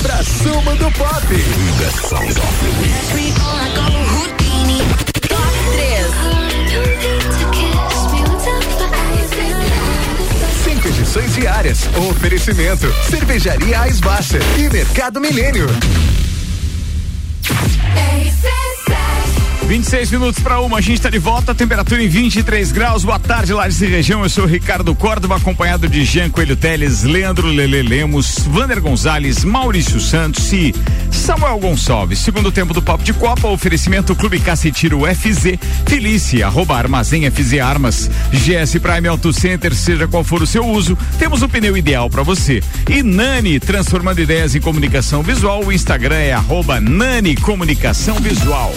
supra-sumo do pop. Top 3. Cinco edições diárias. Oferecimento. Cervejaria Eisbasser e Mercado Milênio. 26 minutos para uma, a gente está de volta, temperatura em 23 graus. Boa tarde, Lages e região. Eu sou Ricardo Córdova, acompanhado de Jean Coelho Teles, Leandro Lele Lemos, Vander Gonzalez, Maurício Santos e Samuel Gonçalves. Segundo tempo do Papo de Copa, oferecimento Clube Cacetiro FZ, Felícia, arroba Armazém FZ Armas, GS Prime Auto Center, seja qual for o seu uso, temos o pneu ideal para você. E Nani, transformando ideias em comunicação visual, o Instagram é arroba Nani Comunicação Visual.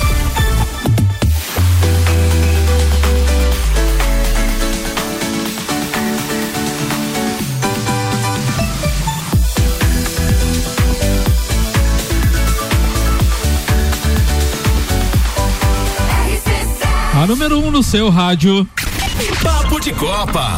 A número 1 um no seu rádio. Papo de Copa.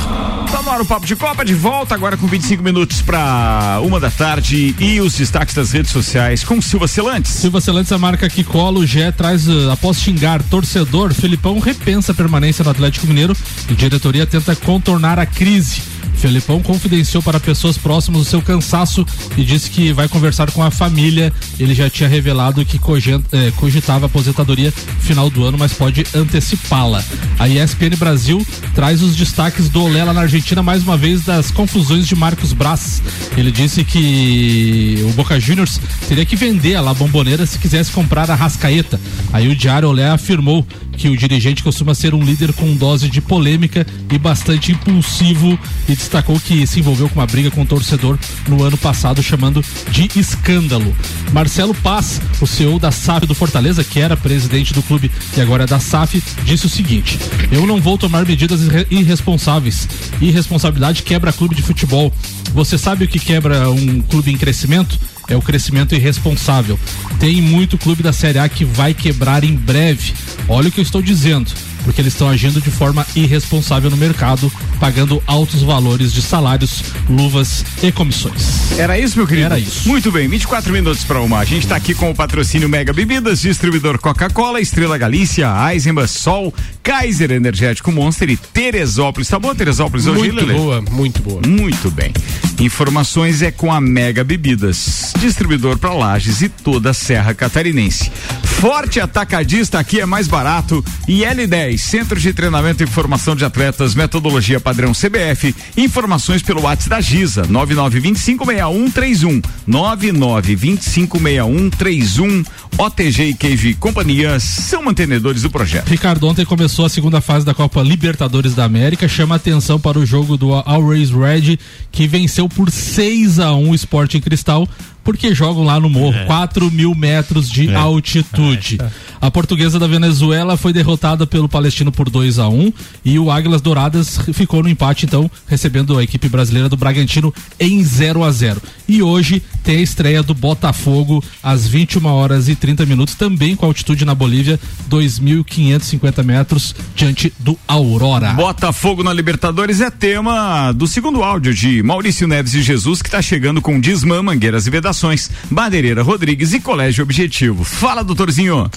Tá no ar o Papo de Copa, de volta agora com 25 minutos para uma da tarde e os destaques das redes sociais com Silva Celantes. Silva Celantes, a marca que cola, o Gé traz, uh, após xingar torcedor, Felipão repensa a permanência no Atlético Mineiro e diretoria tenta contornar a crise. Felipão confidenciou para pessoas próximas o seu cansaço e disse que vai conversar com a família. Ele já tinha revelado que eh, cogitava aposentadoria final do ano, mas pode antecipá-la. A ESPN Brasil traz os destaques do Olela na Argentina, mais uma vez, das confusões de Marcos Braz. Ele disse que o Boca Juniors teria que vender a La Bombonera se quisesse comprar a Rascaeta. Aí o Diário Olé afirmou que o dirigente costuma ser um líder com dose de polêmica e bastante impulsivo e destacou que se envolveu com uma briga com o torcedor no ano passado, chamando de escândalo. Marcelo Paz, o CEO da SAF do Fortaleza, que era presidente do clube e agora é da SAF, disse o seguinte: Eu não vou tomar medidas irresponsáveis. Irresponsabilidade quebra clube de futebol. Você sabe o que quebra um clube em crescimento? é o crescimento irresponsável. Tem muito clube da Série A que vai quebrar em breve. Olha o que eu estou dizendo porque eles estão agindo de forma irresponsável no mercado, pagando altos valores de salários, luvas e comissões. Era isso, meu querido? Era isso. Muito bem, 24 minutos para uma. A gente está aqui com o patrocínio Mega Bebidas, distribuidor Coca-Cola, Estrela Galícia, Eisenbach, Sol, Kaiser Energético Monster e Teresópolis. Tá bom, Teresópolis hoje, Muito boa, muito boa. Muito bem. Informações é com a Mega Bebidas, distribuidor para Lages e toda a Serra Catarinense. Forte Atacadista aqui é mais barato e L10, Centro de Treinamento e Formação de Atletas, metodologia padrão CBF, informações pelo WhatsApp da Giza, 99256131, 99256131, OTG e Queijo Companhia são mantenedores do projeto. Ricardo, ontem começou a segunda fase da Copa Libertadores da América, chama atenção para o jogo do Always Red, que venceu por 6 a 1 o Sporting Cristal porque jogam lá no morro, é. 4 mil metros de é. altitude. É. A portuguesa da Venezuela foi derrotada pelo palestino por 2 a 1 um, e o Águilas Douradas ficou no empate, então, recebendo a equipe brasileira do Bragantino em 0 a 0 E hoje tem a estreia do Botafogo às 21 horas e 30 minutos, também com altitude na Bolívia, 2.550 metros, diante do Aurora. Botafogo na Libertadores é tema do segundo áudio de Maurício Neves e Jesus, que está chegando com Desmã, Mangueiras e Vedações, Madeireira Rodrigues e Colégio Objetivo. Fala, doutorzinho.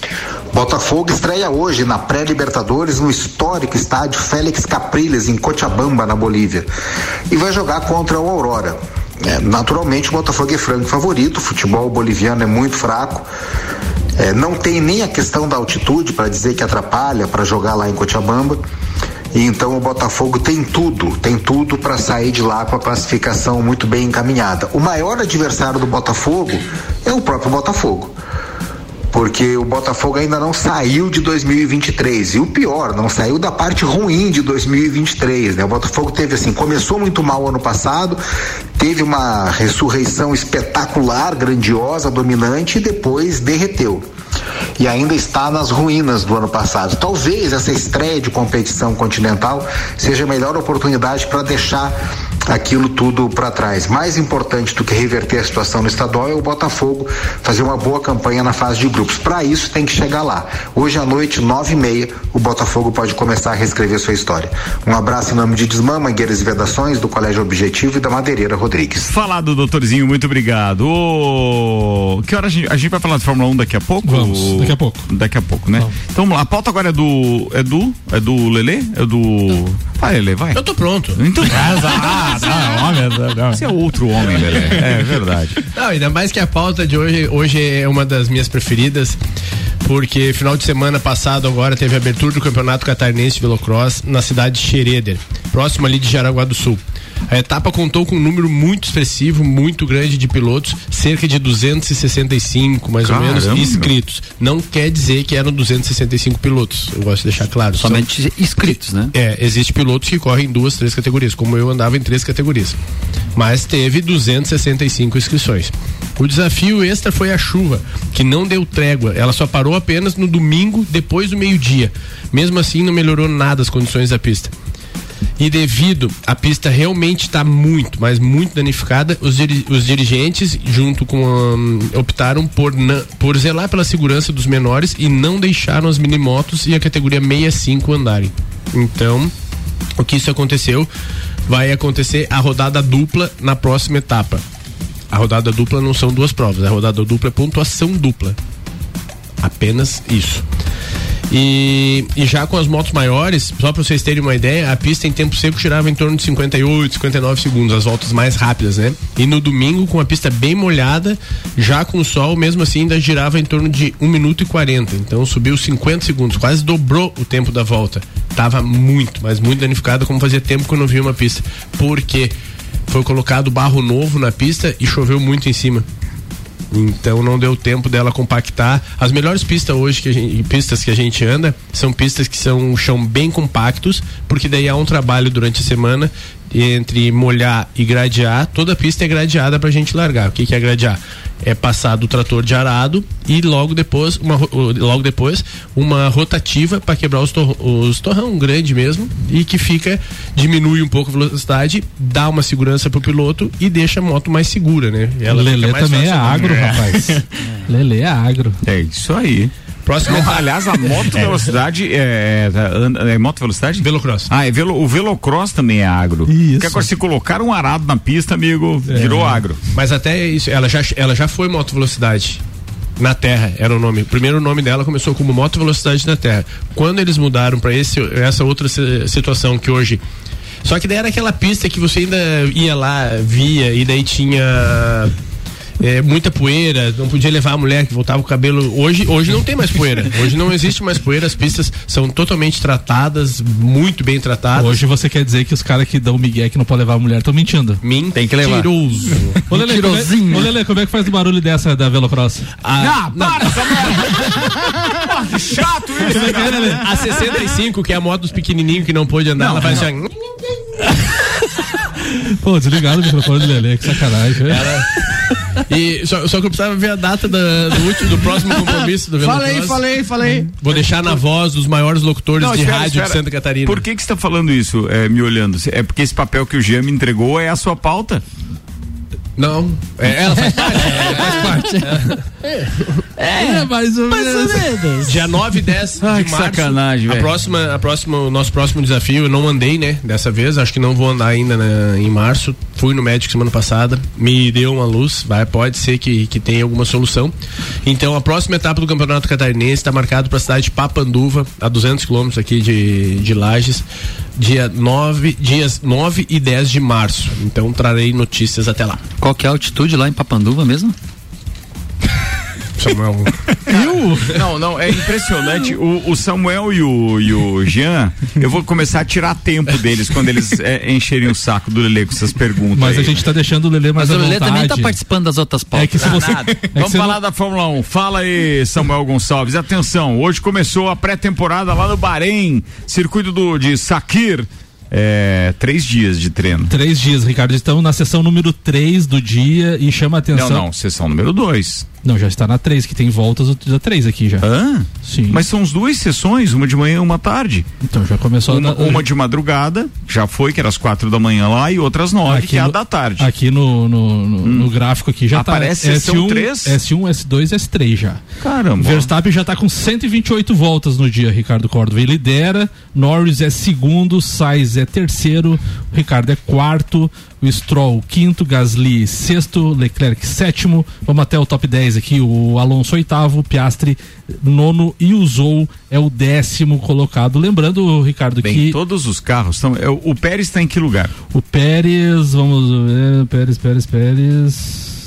Botafogo estreia hoje na pré-Libertadores no histórico estádio Félix Capriles, em Cochabamba, na Bolívia. E vai jogar contra o Aurora. É, naturalmente o Botafogo é franco favorito, o futebol boliviano é muito fraco. É, não tem nem a questão da altitude para dizer que atrapalha para jogar lá em Cochabamba. E então o Botafogo tem tudo, tem tudo para sair de lá com a classificação muito bem encaminhada. O maior adversário do Botafogo é o próprio Botafogo porque o Botafogo ainda não saiu de 2023 e o pior, não saiu da parte ruim de 2023, né? O Botafogo teve assim, começou muito mal ano passado, teve uma ressurreição espetacular, grandiosa, dominante e depois derreteu. E ainda está nas ruínas do ano passado. Talvez essa estreia de competição continental seja a melhor oportunidade para deixar aquilo tudo para trás. Mais importante do que reverter a situação no estadual é o Botafogo fazer uma boa campanha na fase de grupos. Para isso tem que chegar lá. Hoje à noite, nove e meia, o Botafogo pode começar a reescrever sua história. Um abraço em nome de Desmã, Mangueiras e Vedações, do Colégio Objetivo e da Madeireira Rodrigues. Falado, doutorzinho, muito obrigado. Oh, que hora a gente, a gente vai falar de Fórmula 1 daqui a pouco? Vamos, daqui a pouco. Daqui a pouco, né? Vamos. Então vamos lá, a pauta agora é do. É do. É do Lelê? É do. Vai, Lelê, vai. Eu tô pronto. Então, ah, não, homem, não. Você é outro homem, Lelê. É verdade. Não, ainda mais que a pauta de hoje, hoje é uma das minhas preferidas, porque final de semana passado agora teve a abertura do Campeonato Catarinense de Velocross na cidade de Xereder, próximo ali de Jaraguá do Sul. A etapa contou com um número muito expressivo, muito grande de pilotos, cerca de 265, mais Caramba. ou menos, inscritos. Não quer dizer que eram 265 pilotos. Eu gosto de deixar claro. Somente São... inscritos, né? É, existe pilotos que correm em duas, três categorias, como eu andava em três categorias. Mas teve 265 inscrições. O desafio extra foi a chuva, que não deu trégua. Ela só parou apenas no domingo, depois do meio-dia. Mesmo assim, não melhorou nada as condições da pista. E devido a pista realmente estar tá muito, mas muito danificada, os, diri os dirigentes, junto com um, optaram por, por zelar pela segurança dos menores e não deixaram as minimotos e a categoria 65 andarem. Então, o que isso aconteceu, vai acontecer a rodada dupla na próxima etapa. A rodada dupla não são duas provas, a rodada dupla é pontuação dupla. Apenas isso. E, e, já com as motos maiores, só para vocês terem uma ideia, a pista em tempo seco girava em torno de 58, 59 segundos, as voltas mais rápidas, né? E no domingo, com a pista bem molhada, já com o sol, mesmo assim, ainda girava em torno de 1 minuto e 40. Então subiu 50 segundos, quase dobrou o tempo da volta. Tava muito, mas muito danificada, como fazia tempo que eu não via uma pista. Porque foi colocado barro novo na pista e choveu muito em cima. Então não deu tempo dela compactar. As melhores pistas hoje que gente, pistas que a gente anda são pistas que são chão bem compactos, porque daí há um trabalho durante a semana entre molhar e gradear. Toda pista é gradeada para a gente largar. O que, que é gradear? É passado o trator de arado e logo depois uma, logo depois uma rotativa para quebrar os, tor os torrão grande mesmo e que fica diminui um pouco a velocidade dá uma segurança pro piloto e deixa a moto mais segura né? Ela Lelê também é agro é. rapaz. Lelê é agro. É isso aí Próximo. É, aliás, a moto é. velocidade é, é, é, moto velocidade? Velocross. Ah, é velo, o velocross também é agro. Isso. Porque agora se colocar um arado na pista, amigo, é. virou agro. Mas até isso, ela já, ela já foi moto velocidade. Na Terra era o nome. O primeiro nome dela começou como Moto Velocidade na Terra. Quando eles mudaram para essa outra situação que hoje só que daí era aquela pista que você ainda ia lá, via, e daí tinha é, muita poeira, não podia levar a mulher que voltava o cabelo. Hoje, hoje não tem mais poeira. Hoje não existe mais poeira, as pistas são totalmente tratadas, muito bem tratadas. Hoje você quer dizer que os caras que dão migué que não pode levar a mulher estão mentindo. Mim tem que levar. Mentiroso. Ô Lele, como, é, ô Lele, como é que faz o barulho dessa da Velocross? Ah, ah para, Samuel! que chato isso, cara. A 65, que é a moto dos pequenininhos que não pôde andar, não, ela faz assim. Pô, desligado o microfone do Lele, que sacanagem. Ela... E só, só que eu precisava ver a data da, do último, do próximo compromisso do Falei, falei, falei. Vou deixar na voz dos maiores locutores Não, de espera, rádio espera. de Santa Catarina. Por que que você tá falando isso, é, me olhando? É porque esse papel que o Jean me entregou é a sua pauta? Não. É, ela faz parte. ela faz parte. É, é, é mais ou menos. Dia 9 e 10 Ai, de que março. sacanagem, velho. A próxima, a próxima, o nosso próximo desafio, eu não andei, né? Dessa vez, acho que não vou andar ainda né, em março. Fui no médico semana passada, me deu uma luz, vai, pode ser que, que tenha alguma solução. Então, a próxima etapa do Campeonato Catarinense está marcado para a cidade de Papanduva, a 200 quilômetros aqui de, de Lages dia 9, dias 9 e 10 de março. Então trarei notícias até lá. Qual que é a altitude lá em Papanduva mesmo? Samuel. Eu? Não, não, é impressionante. O, o, Samuel e o, e o Jean, eu vou começar a tirar tempo deles quando eles é, encherem o saco do Lele com essas perguntas. Mas aí. a gente tá deixando o Lele mais Mas o Lele também tá participando das outras pautas. É que se você... É Vamos falar não... da Fórmula 1. Fala aí, Samuel Gonçalves. Atenção, hoje começou a pré-temporada lá no Bahrein, circuito do, de Sakir é, três dias de treino. Três dias, Ricardo. Estamos na sessão número 3 do dia e chama a atenção. Não, não, sessão número 2. Não, já está na 3, que tem voltas da 3 aqui já. Ah? Sim. Mas são as duas sessões, uma de manhã e uma tarde. Então já começou uma, a da... uma de madrugada, já foi, que era às quatro da manhã lá, e outras nove, que é a da tarde. Aqui no, no, no, hum. no gráfico aqui já Aparece tá. Sessão S1, 3? S1, S2, S3 já. Caramba. Verstappen já está com 128 voltas no dia, Ricardo Córdova. Ele lidera, Norris é segundo, Sainz é terceiro, Ricardo é quarto, o Stroll quinto, Gasly sexto, Leclerc sétimo. Vamos até o top 10 aqui. O Alonso oitavo, Piastri nono e o Zou é o décimo colocado. Lembrando, Ricardo, Bem, que. Todos os carros estão. É, o Pérez está em que lugar? O Pérez, vamos ver. Pérez, Pérez, Pérez.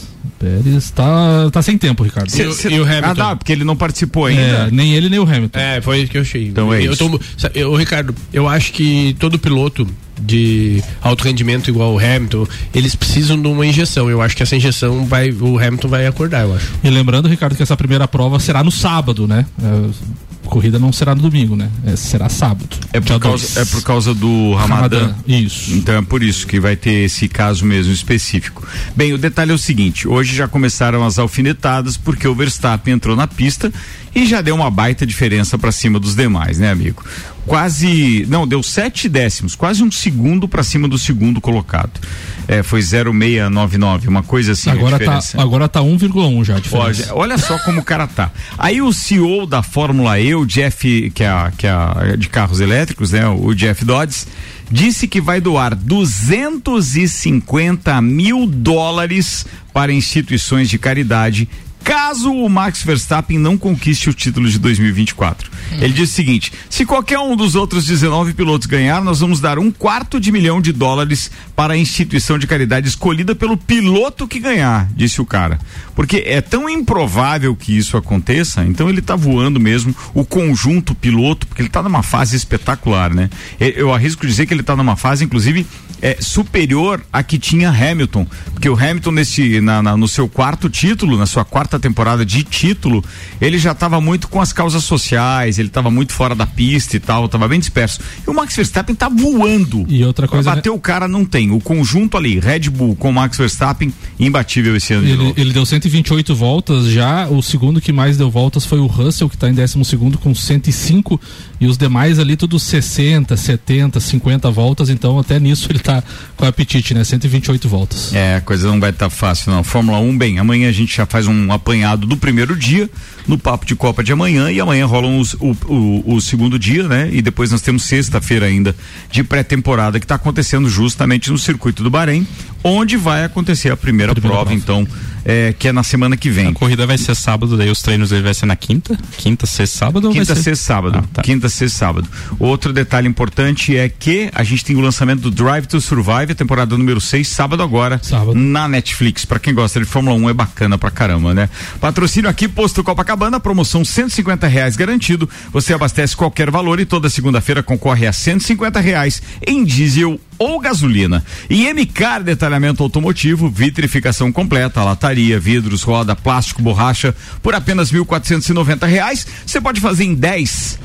Pérez tá, tá sem tempo, Ricardo. Cê, cê, e o Hamilton? Ah, tá, porque ele não participou ainda. É, nem ele nem o Hamilton. É, foi isso que eu achei. Então é eu isso. Tô, eu, Ricardo, eu acho que todo piloto de alto rendimento igual o Hamilton, eles precisam de uma injeção. Eu acho que essa injeção vai, o Hamilton vai acordar, eu acho. E lembrando, Ricardo, que essa primeira prova será no sábado, né? É, corrida não será no domingo, né? É, será sábado. É por, causa, é por causa do Ramadã. Ramadã. Isso. Então é por isso que vai ter esse caso mesmo específico. Bem, o detalhe é o seguinte: hoje já começaram as alfinetadas porque o Verstappen entrou na pista e já deu uma baita diferença para cima dos demais, né, amigo? Quase, não, deu sete décimos, quase um segundo para cima do segundo colocado. É, foi 0,699, uma coisa assim. Agora tá, agora tá 1,1 já a. Olha, olha só como o cara tá. Aí o CEO da Fórmula E, o Jeff, que é, a, que é a, de carros elétricos, né? O Jeff Dodds, disse que vai doar 250 mil dólares para instituições de caridade caso o Max Verstappen não conquiste o título de 2024. Hum. Ele diz o seguinte: se qualquer um dos outros 19 pilotos ganhar, nós vamos dar um quarto de milhão de dólares para a instituição de caridade escolhida pelo piloto que ganhar, disse o cara. Porque é tão improvável que isso aconteça, então ele está voando mesmo o conjunto piloto, porque ele está numa fase espetacular, né? Eu arrisco dizer que ele está numa fase, inclusive, é, superior a que tinha Hamilton, porque o Hamilton nesse, na, na, no seu quarto título, na sua quarta temporada de título, ele já estava muito com as causas sociais, ele estava muito fora da pista e tal, estava bem disperso. E o Max Verstappen está voando. E outra coisa. Pra bater o cara não tem. O conjunto ali, Red Bull com Max Verstappen, imbatível esse ano. Ele, ele deu 128 voltas já. O segundo que mais deu voltas foi o Russell, que está em 12 segundo com 105 e os demais ali tudo 60, 70, 50 voltas, então até nisso ele tá com apetite, né? 128 voltas. É, a coisa não vai estar tá fácil não. Fórmula 1, bem, amanhã a gente já faz um apanhado do primeiro dia no papo de Copa de amanhã e amanhã rola os, o, o, o, segundo dia, né? E depois nós temos sexta-feira ainda de pré-temporada que está acontecendo justamente no circuito do Bahrein, onde vai acontecer a primeira, primeira prova, prova, então é, que é na semana que vem. A corrida vai ser sábado, daí os treinos dele vai ser na quinta? Quinta, sexta, sábado? Quinta, ser... sexta, sábado. Ah, tá. Quinta, sexta, sábado. Outro detalhe importante é que a gente tem o lançamento do Drive to Survive, a temporada número 6, sábado agora, sábado. na Netflix. Para quem gosta de Fórmula 1 é bacana pra caramba, né? Patrocínio aqui, Posto Copacabana, promoção 150 reais garantido. Você abastece qualquer valor e toda segunda-feira concorre a 150 reais em diesel ou gasolina. E MCAR Detalhamento Automotivo, vitrificação completa, lataria, vidros, roda, plástico, borracha, por apenas R$ reais. Você pode fazer em 10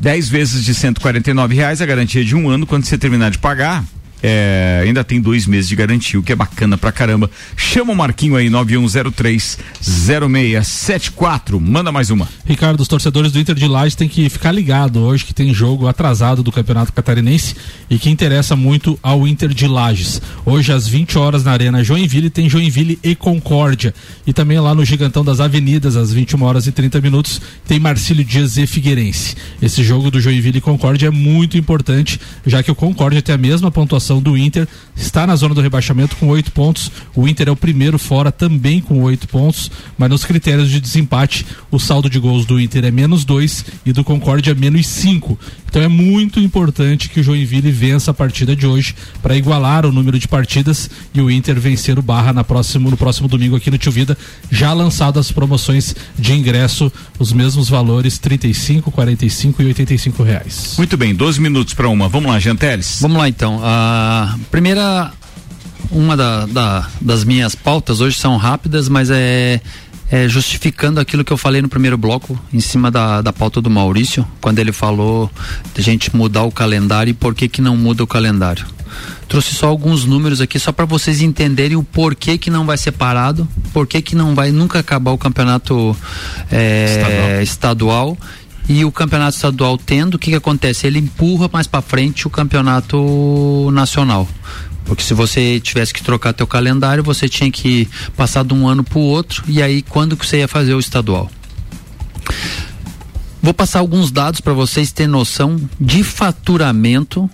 10 vezes de 149 reais, a garantia de um ano. Quando você terminar de pagar, é, ainda tem dois meses de garantia, o que é bacana pra caramba. Chama o Marquinho aí, 9103-0674. Manda mais uma. Ricardo, os torcedores do Inter de Lages têm que ficar ligado hoje que tem jogo atrasado do Campeonato Catarinense e que interessa muito ao Inter de Lages. Hoje, às 20 horas, na Arena Joinville, tem Joinville e Concórdia. E também lá no Gigantão das Avenidas, às 21 horas e 30 minutos, tem Marcílio Dias e Figueirense. Esse jogo do Joinville e Concórdia é muito importante, já que o Concórdia tem a mesma pontuação do Inter, está na zona do rebaixamento com oito pontos. O Inter é o primeiro fora também com oito pontos, mas nos critérios de desempate, o saldo de gols do Inter é menos dois e do Concórdia menos cinco. Então é muito importante que o Joinville vença a partida de hoje para igualar o número de partidas e o Inter vencer o Barra na próximo, no próximo domingo aqui no Tio Vida, já lançado as promoções de ingresso, os mesmos valores, 35, 45 e 85 reais. Muito bem, 12 minutos para uma. Vamos lá, Genteles. Vamos lá então. A primeira uma da, da, das minhas pautas hoje são rápidas, mas é é, justificando aquilo que eu falei no primeiro bloco, em cima da, da pauta do Maurício, quando ele falou de a gente mudar o calendário e por que, que não muda o calendário. Trouxe só alguns números aqui, só para vocês entenderem o porquê que não vai ser parado, porquê que não vai nunca acabar o campeonato é, estadual. estadual e o campeonato estadual tendo, o que, que acontece? Ele empurra mais para frente o campeonato nacional. Porque se você tivesse que trocar teu calendário, você tinha que passar de um ano para o outro e aí quando que você ia fazer o estadual? Vou passar alguns dados para vocês terem noção de faturamento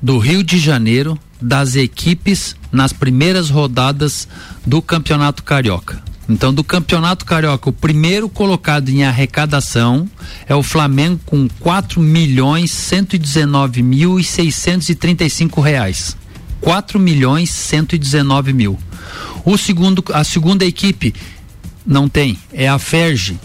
do Rio de Janeiro das equipes nas primeiras rodadas do Campeonato Carioca. Então, do Campeonato Carioca, o primeiro colocado em arrecadação é o Flamengo com 4 milhões 119 mil e 635 reais. 4 milhões 119 mil. O segundo, a segunda equipe não tem, é a Ferge,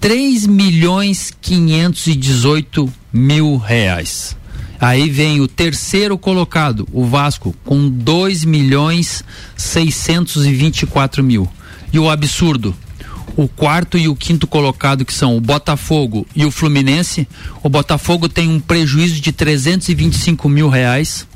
3 milhões 518 mil reais. Aí vem o terceiro colocado, o Vasco, com 2 milhões 624 mil. E o absurdo, o quarto e o quinto colocado, que são o Botafogo e o Fluminense, o Botafogo tem um prejuízo de 325 mil reais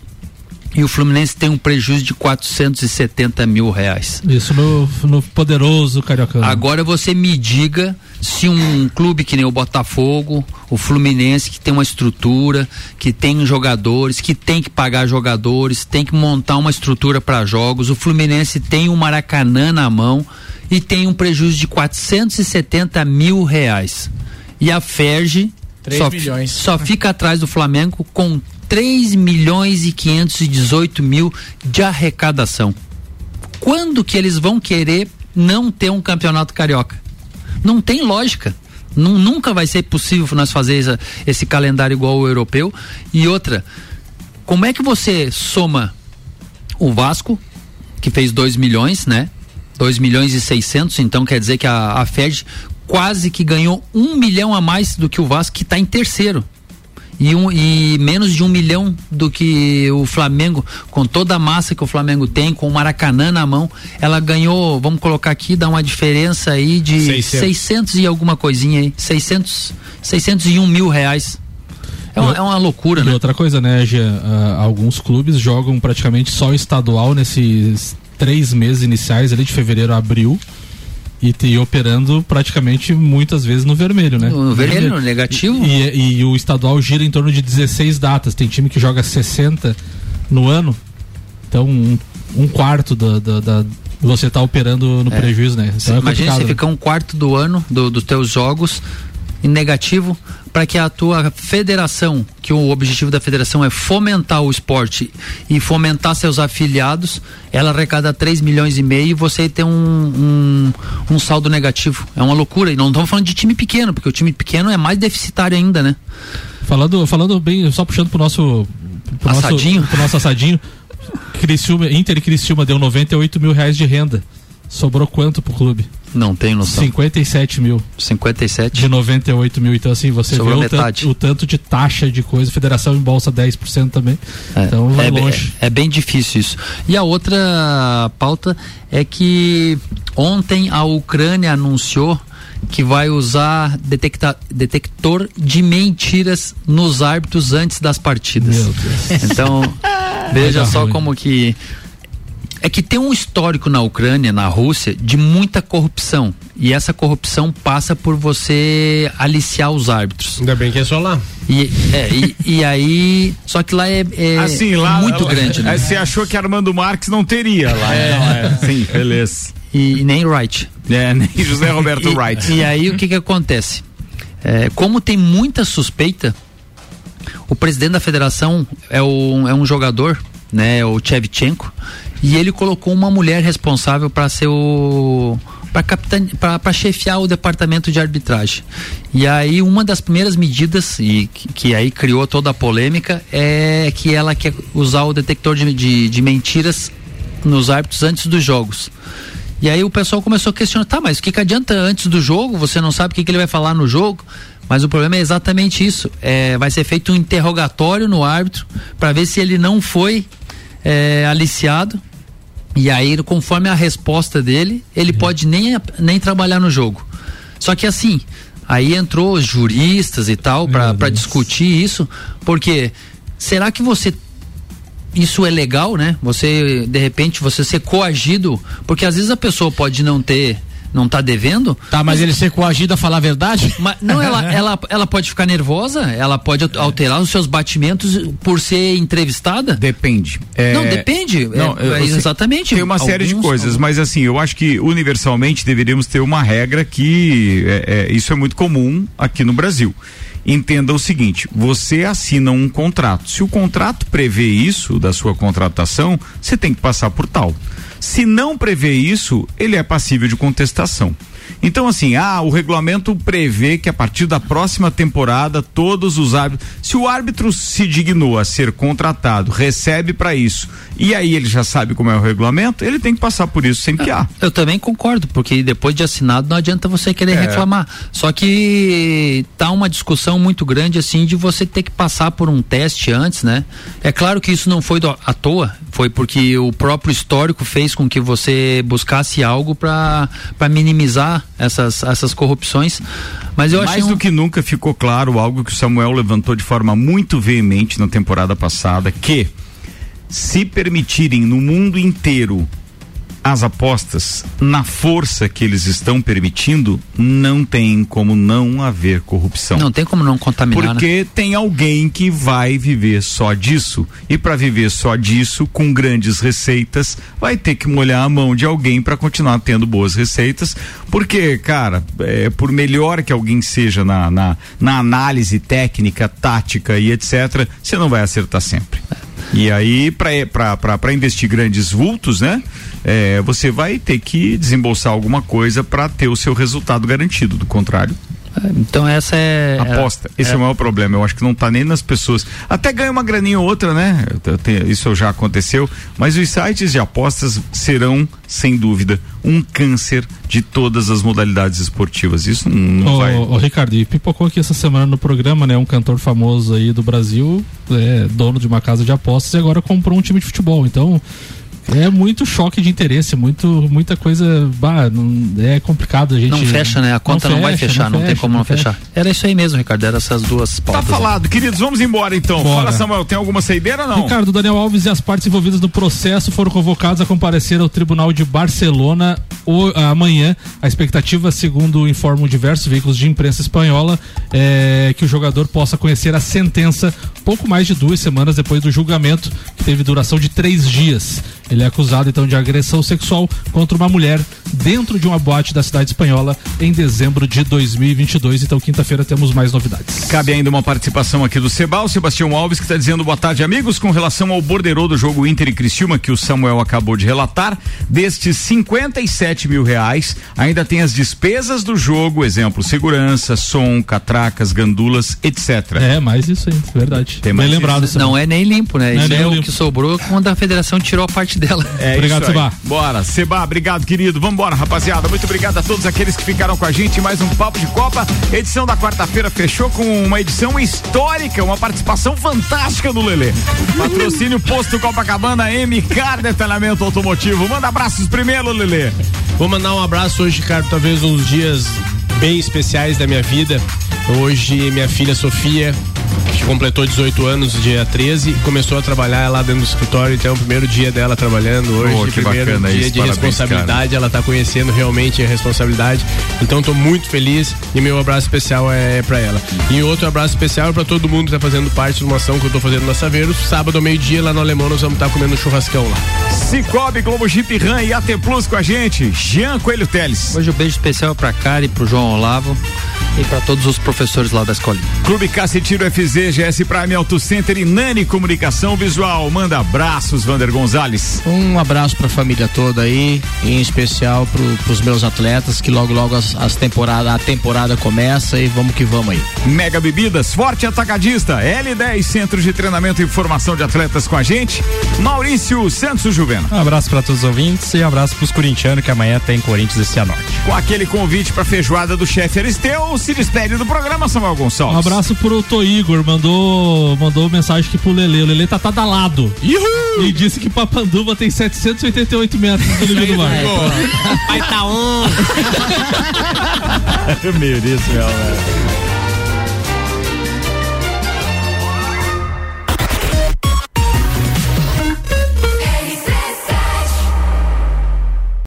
e o Fluminense tem um prejuízo de 470 mil reais. Isso no, no poderoso Cariocano. Agora você me diga se um clube que nem o Botafogo, o Fluminense, que tem uma estrutura, que tem jogadores, que tem que pagar jogadores, tem que montar uma estrutura para jogos, o Fluminense tem um Maracanã na mão e tem um prejuízo de 470 mil reais. E a Ferge só, só fica atrás do Flamengo com 3 milhões e 518 mil de arrecadação. Quando que eles vão querer não ter um campeonato carioca? Não tem lógica. nunca vai ser possível nós fazer essa, esse calendário igual ao europeu. E outra, como é que você soma o Vasco, que fez 2 milhões, né? 2 milhões e 600, então quer dizer que a, a Fed quase que ganhou um milhão a mais do que o Vasco, que está em terceiro e, um, e menos de um milhão do que o Flamengo, com toda a massa que o Flamengo tem, com o Maracanã na mão, ela ganhou, vamos colocar aqui, dá uma diferença aí de 600, 600 e alguma coisinha aí, 600, 601 mil reais. É uma, é uma loucura, e né? outra coisa, né, Gia, uh, alguns clubes jogam praticamente só estadual nesses três meses iniciais ali de fevereiro a abril e, e operando praticamente muitas vezes no vermelho, né? No vermelho, no negativo. E, e, e, o estadual gira em torno de 16 datas. Tem time que joga 60 no ano. Então, um, um quarto da, da, da você está operando no é. prejuízo, né? Então é Imagina você né? ficar um quarto do ano do, dos teus jogos negativo para que a tua federação, que o objetivo da federação é fomentar o esporte e fomentar seus afiliados, ela arrecada 3 milhões e meio e você tem um, um, um saldo negativo. É uma loucura. E não estamos falando de time pequeno, porque o time pequeno é mais deficitário ainda, né? Falando, falando bem, só puxando pro nosso. Pro assadinho. Nosso, pro nosso assadinho. Criciúma, Inter e Criciúma deu 98 mil reais de renda. Sobrou quanto pro clube? Não tenho noção. 57 mil. 57? De 98 mil. Então, assim, você Sobrou vê o tanto, o tanto, de taxa de coisa. Federação em bolsa 10% também. É, então, vai é, longe. É, é, bem difícil isso. E a outra pauta é que ontem a Ucrânia anunciou que vai usar detecta, detector de mentiras nos árbitros antes das partidas. Então, veja só ruim. como que é que tem um histórico na Ucrânia, na Rússia, de muita corrupção. E essa corrupção passa por você aliciar os árbitros. Ainda bem que é só lá. E, é, e, e aí. Só que lá é, é assim, lá, muito grande, né? Você achou que Armando Marques não teria lá. É, não, é. Sim, beleza. E, e, nem Wright. É, nem José Roberto e, Wright. E aí o que que acontece? É, como tem muita suspeita, o presidente da federação é, o, é um jogador, né? O Chevchenko e ele colocou uma mulher responsável para ser o para chefiar o departamento de arbitragem. E aí uma das primeiras medidas e que, que, aí criou toda a polêmica é que ela quer usar o detector de, de, de mentiras nos árbitros antes dos jogos. E aí o pessoal começou a questionar, tá, mas o que, que adianta antes do jogo? Você não sabe o que, que ele vai falar no jogo? Mas o problema é exatamente isso. É, vai ser feito um interrogatório no árbitro para ver se ele não foi é, aliciado e aí, conforme a resposta dele, ele uhum. pode nem, nem trabalhar no jogo. Só que assim, aí entrou os juristas e tal para discutir isso, porque será que você isso é legal, né? Você de repente você ser coagido, porque às vezes a pessoa pode não ter não tá devendo. Tá, mas, mas ele ser coagido a falar a verdade? Mas, não, ela, ela, ela pode ficar nervosa, ela pode alterar os seus batimentos por ser entrevistada? Depende. É... Não, depende. Não, é, é, exatamente. Tem uma alguns, série de coisas, alguns... mas assim, eu acho que universalmente deveríamos ter uma regra que é, é, isso é muito comum aqui no Brasil entenda o seguinte: você assina um contrato. Se o contrato prevê isso da sua contratação, você tem que passar por tal. Se não prevê isso, ele é passível de contestação. Então, assim, ah, o regulamento prevê que a partir da próxima temporada todos os árbitros. Se o árbitro se dignou a ser contratado, recebe para isso, e aí ele já sabe como é o regulamento, ele tem que passar por isso sem piar. Eu, eu também concordo, porque depois de assinado não adianta você querer é. reclamar. Só que tá uma discussão muito grande, assim, de você ter que passar por um teste antes, né? É claro que isso não foi do, à toa, foi porque o próprio histórico fez com que você buscasse algo para minimizar essas, essas corrupções. Mas eu Mais do um... que nunca ficou claro algo que o Samuel levantou de forma muito veemente na temporada passada, que se permitirem no mundo inteiro as apostas na força que eles estão permitindo, não tem como não haver corrupção. Não tem como não contaminar. Porque né? tem alguém que vai viver só disso. E para viver só disso, com grandes receitas, vai ter que molhar a mão de alguém para continuar tendo boas receitas. Porque, cara, é, por melhor que alguém seja na, na, na análise técnica, tática e etc., você não vai acertar sempre. E aí, para investir grandes vultos, né? É, você vai ter que desembolsar alguma coisa para ter o seu resultado garantido. Do contrário, então essa é. Aposta. Esse é, é o maior problema. Eu acho que não está nem nas pessoas. Até ganha uma graninha ou outra, né? Isso já aconteceu. Mas os sites de apostas serão, sem dúvida, um câncer de todas as modalidades esportivas. Isso não, não ô, vai. Ô, Ricardo, e pipocou aqui essa semana no programa, né? Um cantor famoso aí do Brasil, é, dono de uma casa de apostas e agora comprou um time de futebol. Então, é muito choque de interesse, muito, muita coisa. Bah, não, é complicado a gente. Não fecha, né? A conta não, não vai fechar, não, não fecha, tem como não, fechar. Era isso aí mesmo, Ricardo. Era essas duas tá pautas. Tá falado, aí. queridos, vamos embora então. Bora. Fala, Samuel, tem alguma saideira não? Ricardo, Daniel Alves e as partes envolvidas no processo foram convocados a comparecer ao Tribunal de Barcelona o, amanhã. A expectativa, segundo informam diversos veículos de imprensa espanhola, é que o jogador possa conhecer a sentença pouco mais de duas semanas depois do julgamento, que teve duração de três dias. Ele é acusado então de agressão sexual contra uma mulher dentro de uma boate da cidade espanhola em dezembro de 2022. Então, quinta-feira temos mais novidades. Cabe ainda uma participação aqui do Sebal, Sebastião Alves, que está dizendo boa tarde, amigos, com relação ao borderô do jogo Inter e Criciúma, que o Samuel acabou de relatar. Destes 57 mil reais, ainda tem as despesas do jogo, exemplo, segurança, som, catracas, gandulas, etc. É, mais isso aí, verdade. Tem mais Bem lembrado. Isso. Não é nem limpo, né? Não é isso é, é o limpo. que sobrou quando a federação tirou a parte dela. É obrigado, Seba. Bora, Seba, obrigado, querido. Vambora, rapaziada. Muito obrigado a todos aqueles que ficaram com a gente. Mais um Papo de Copa. Edição da quarta-feira fechou com uma edição histórica, uma participação fantástica do Lelê. Patrocínio Posto Copacabana, MK Detalhamento Automotivo. Manda abraços primeiro, Lelê. Vou mandar um abraço hoje, Ricardo, talvez uns dias bem especiais da minha vida. Hoje, minha filha Sofia que completou 18 anos, dia 13, e começou a trabalhar lá dentro do escritório. Então, é o primeiro dia dela trabalhando hoje, oh, primeiro dia isso, de parabéns, responsabilidade. Cara. Ela está conhecendo realmente a responsabilidade. Então, estou muito feliz e meu abraço especial é, para ela. E outro abraço especial é para todo mundo que está fazendo parte de uma ação que eu estou fazendo na Saveiros. Sábado ao meio-dia, lá no Alemão, nós vamos estar tá comendo um churrascão lá. Cicobi, Globo Jeep Ram e AT Plus com a gente. Jean Coelho Teles. Hoje o um beijo especial para Cari, para o João Olavo e para todos os professores lá da escola. Clube Cacetiro FZ, GS Prime Auto Center e Nani Comunicação Visual. Manda abraços, Vander Gonzalez. Um abraço para a família toda aí, em especial para os meus atletas, que logo logo as, as temporada, a temporada começa e vamos que vamos aí. Mega Bebidas, Forte Atacadista, L10 Centro de Treinamento e Formação de Atletas com a gente. Maurício Santos Juvena. Um abraço para todos os ouvintes e um abraço para os corintianos que amanhã tem Corinthians e Cianorte. Com aquele convite para feijoada do chefe Aristeu, se despede do programa, Samuel Gonçalves. Um abraço pro Tô Igor, mandou, mandou mensagem aqui pro Lele. O Lele tá badalado. Uhul! E disse que Papanduva tem 788 metros do nível do mar. Vai tá on. Meu Deus céu, velho.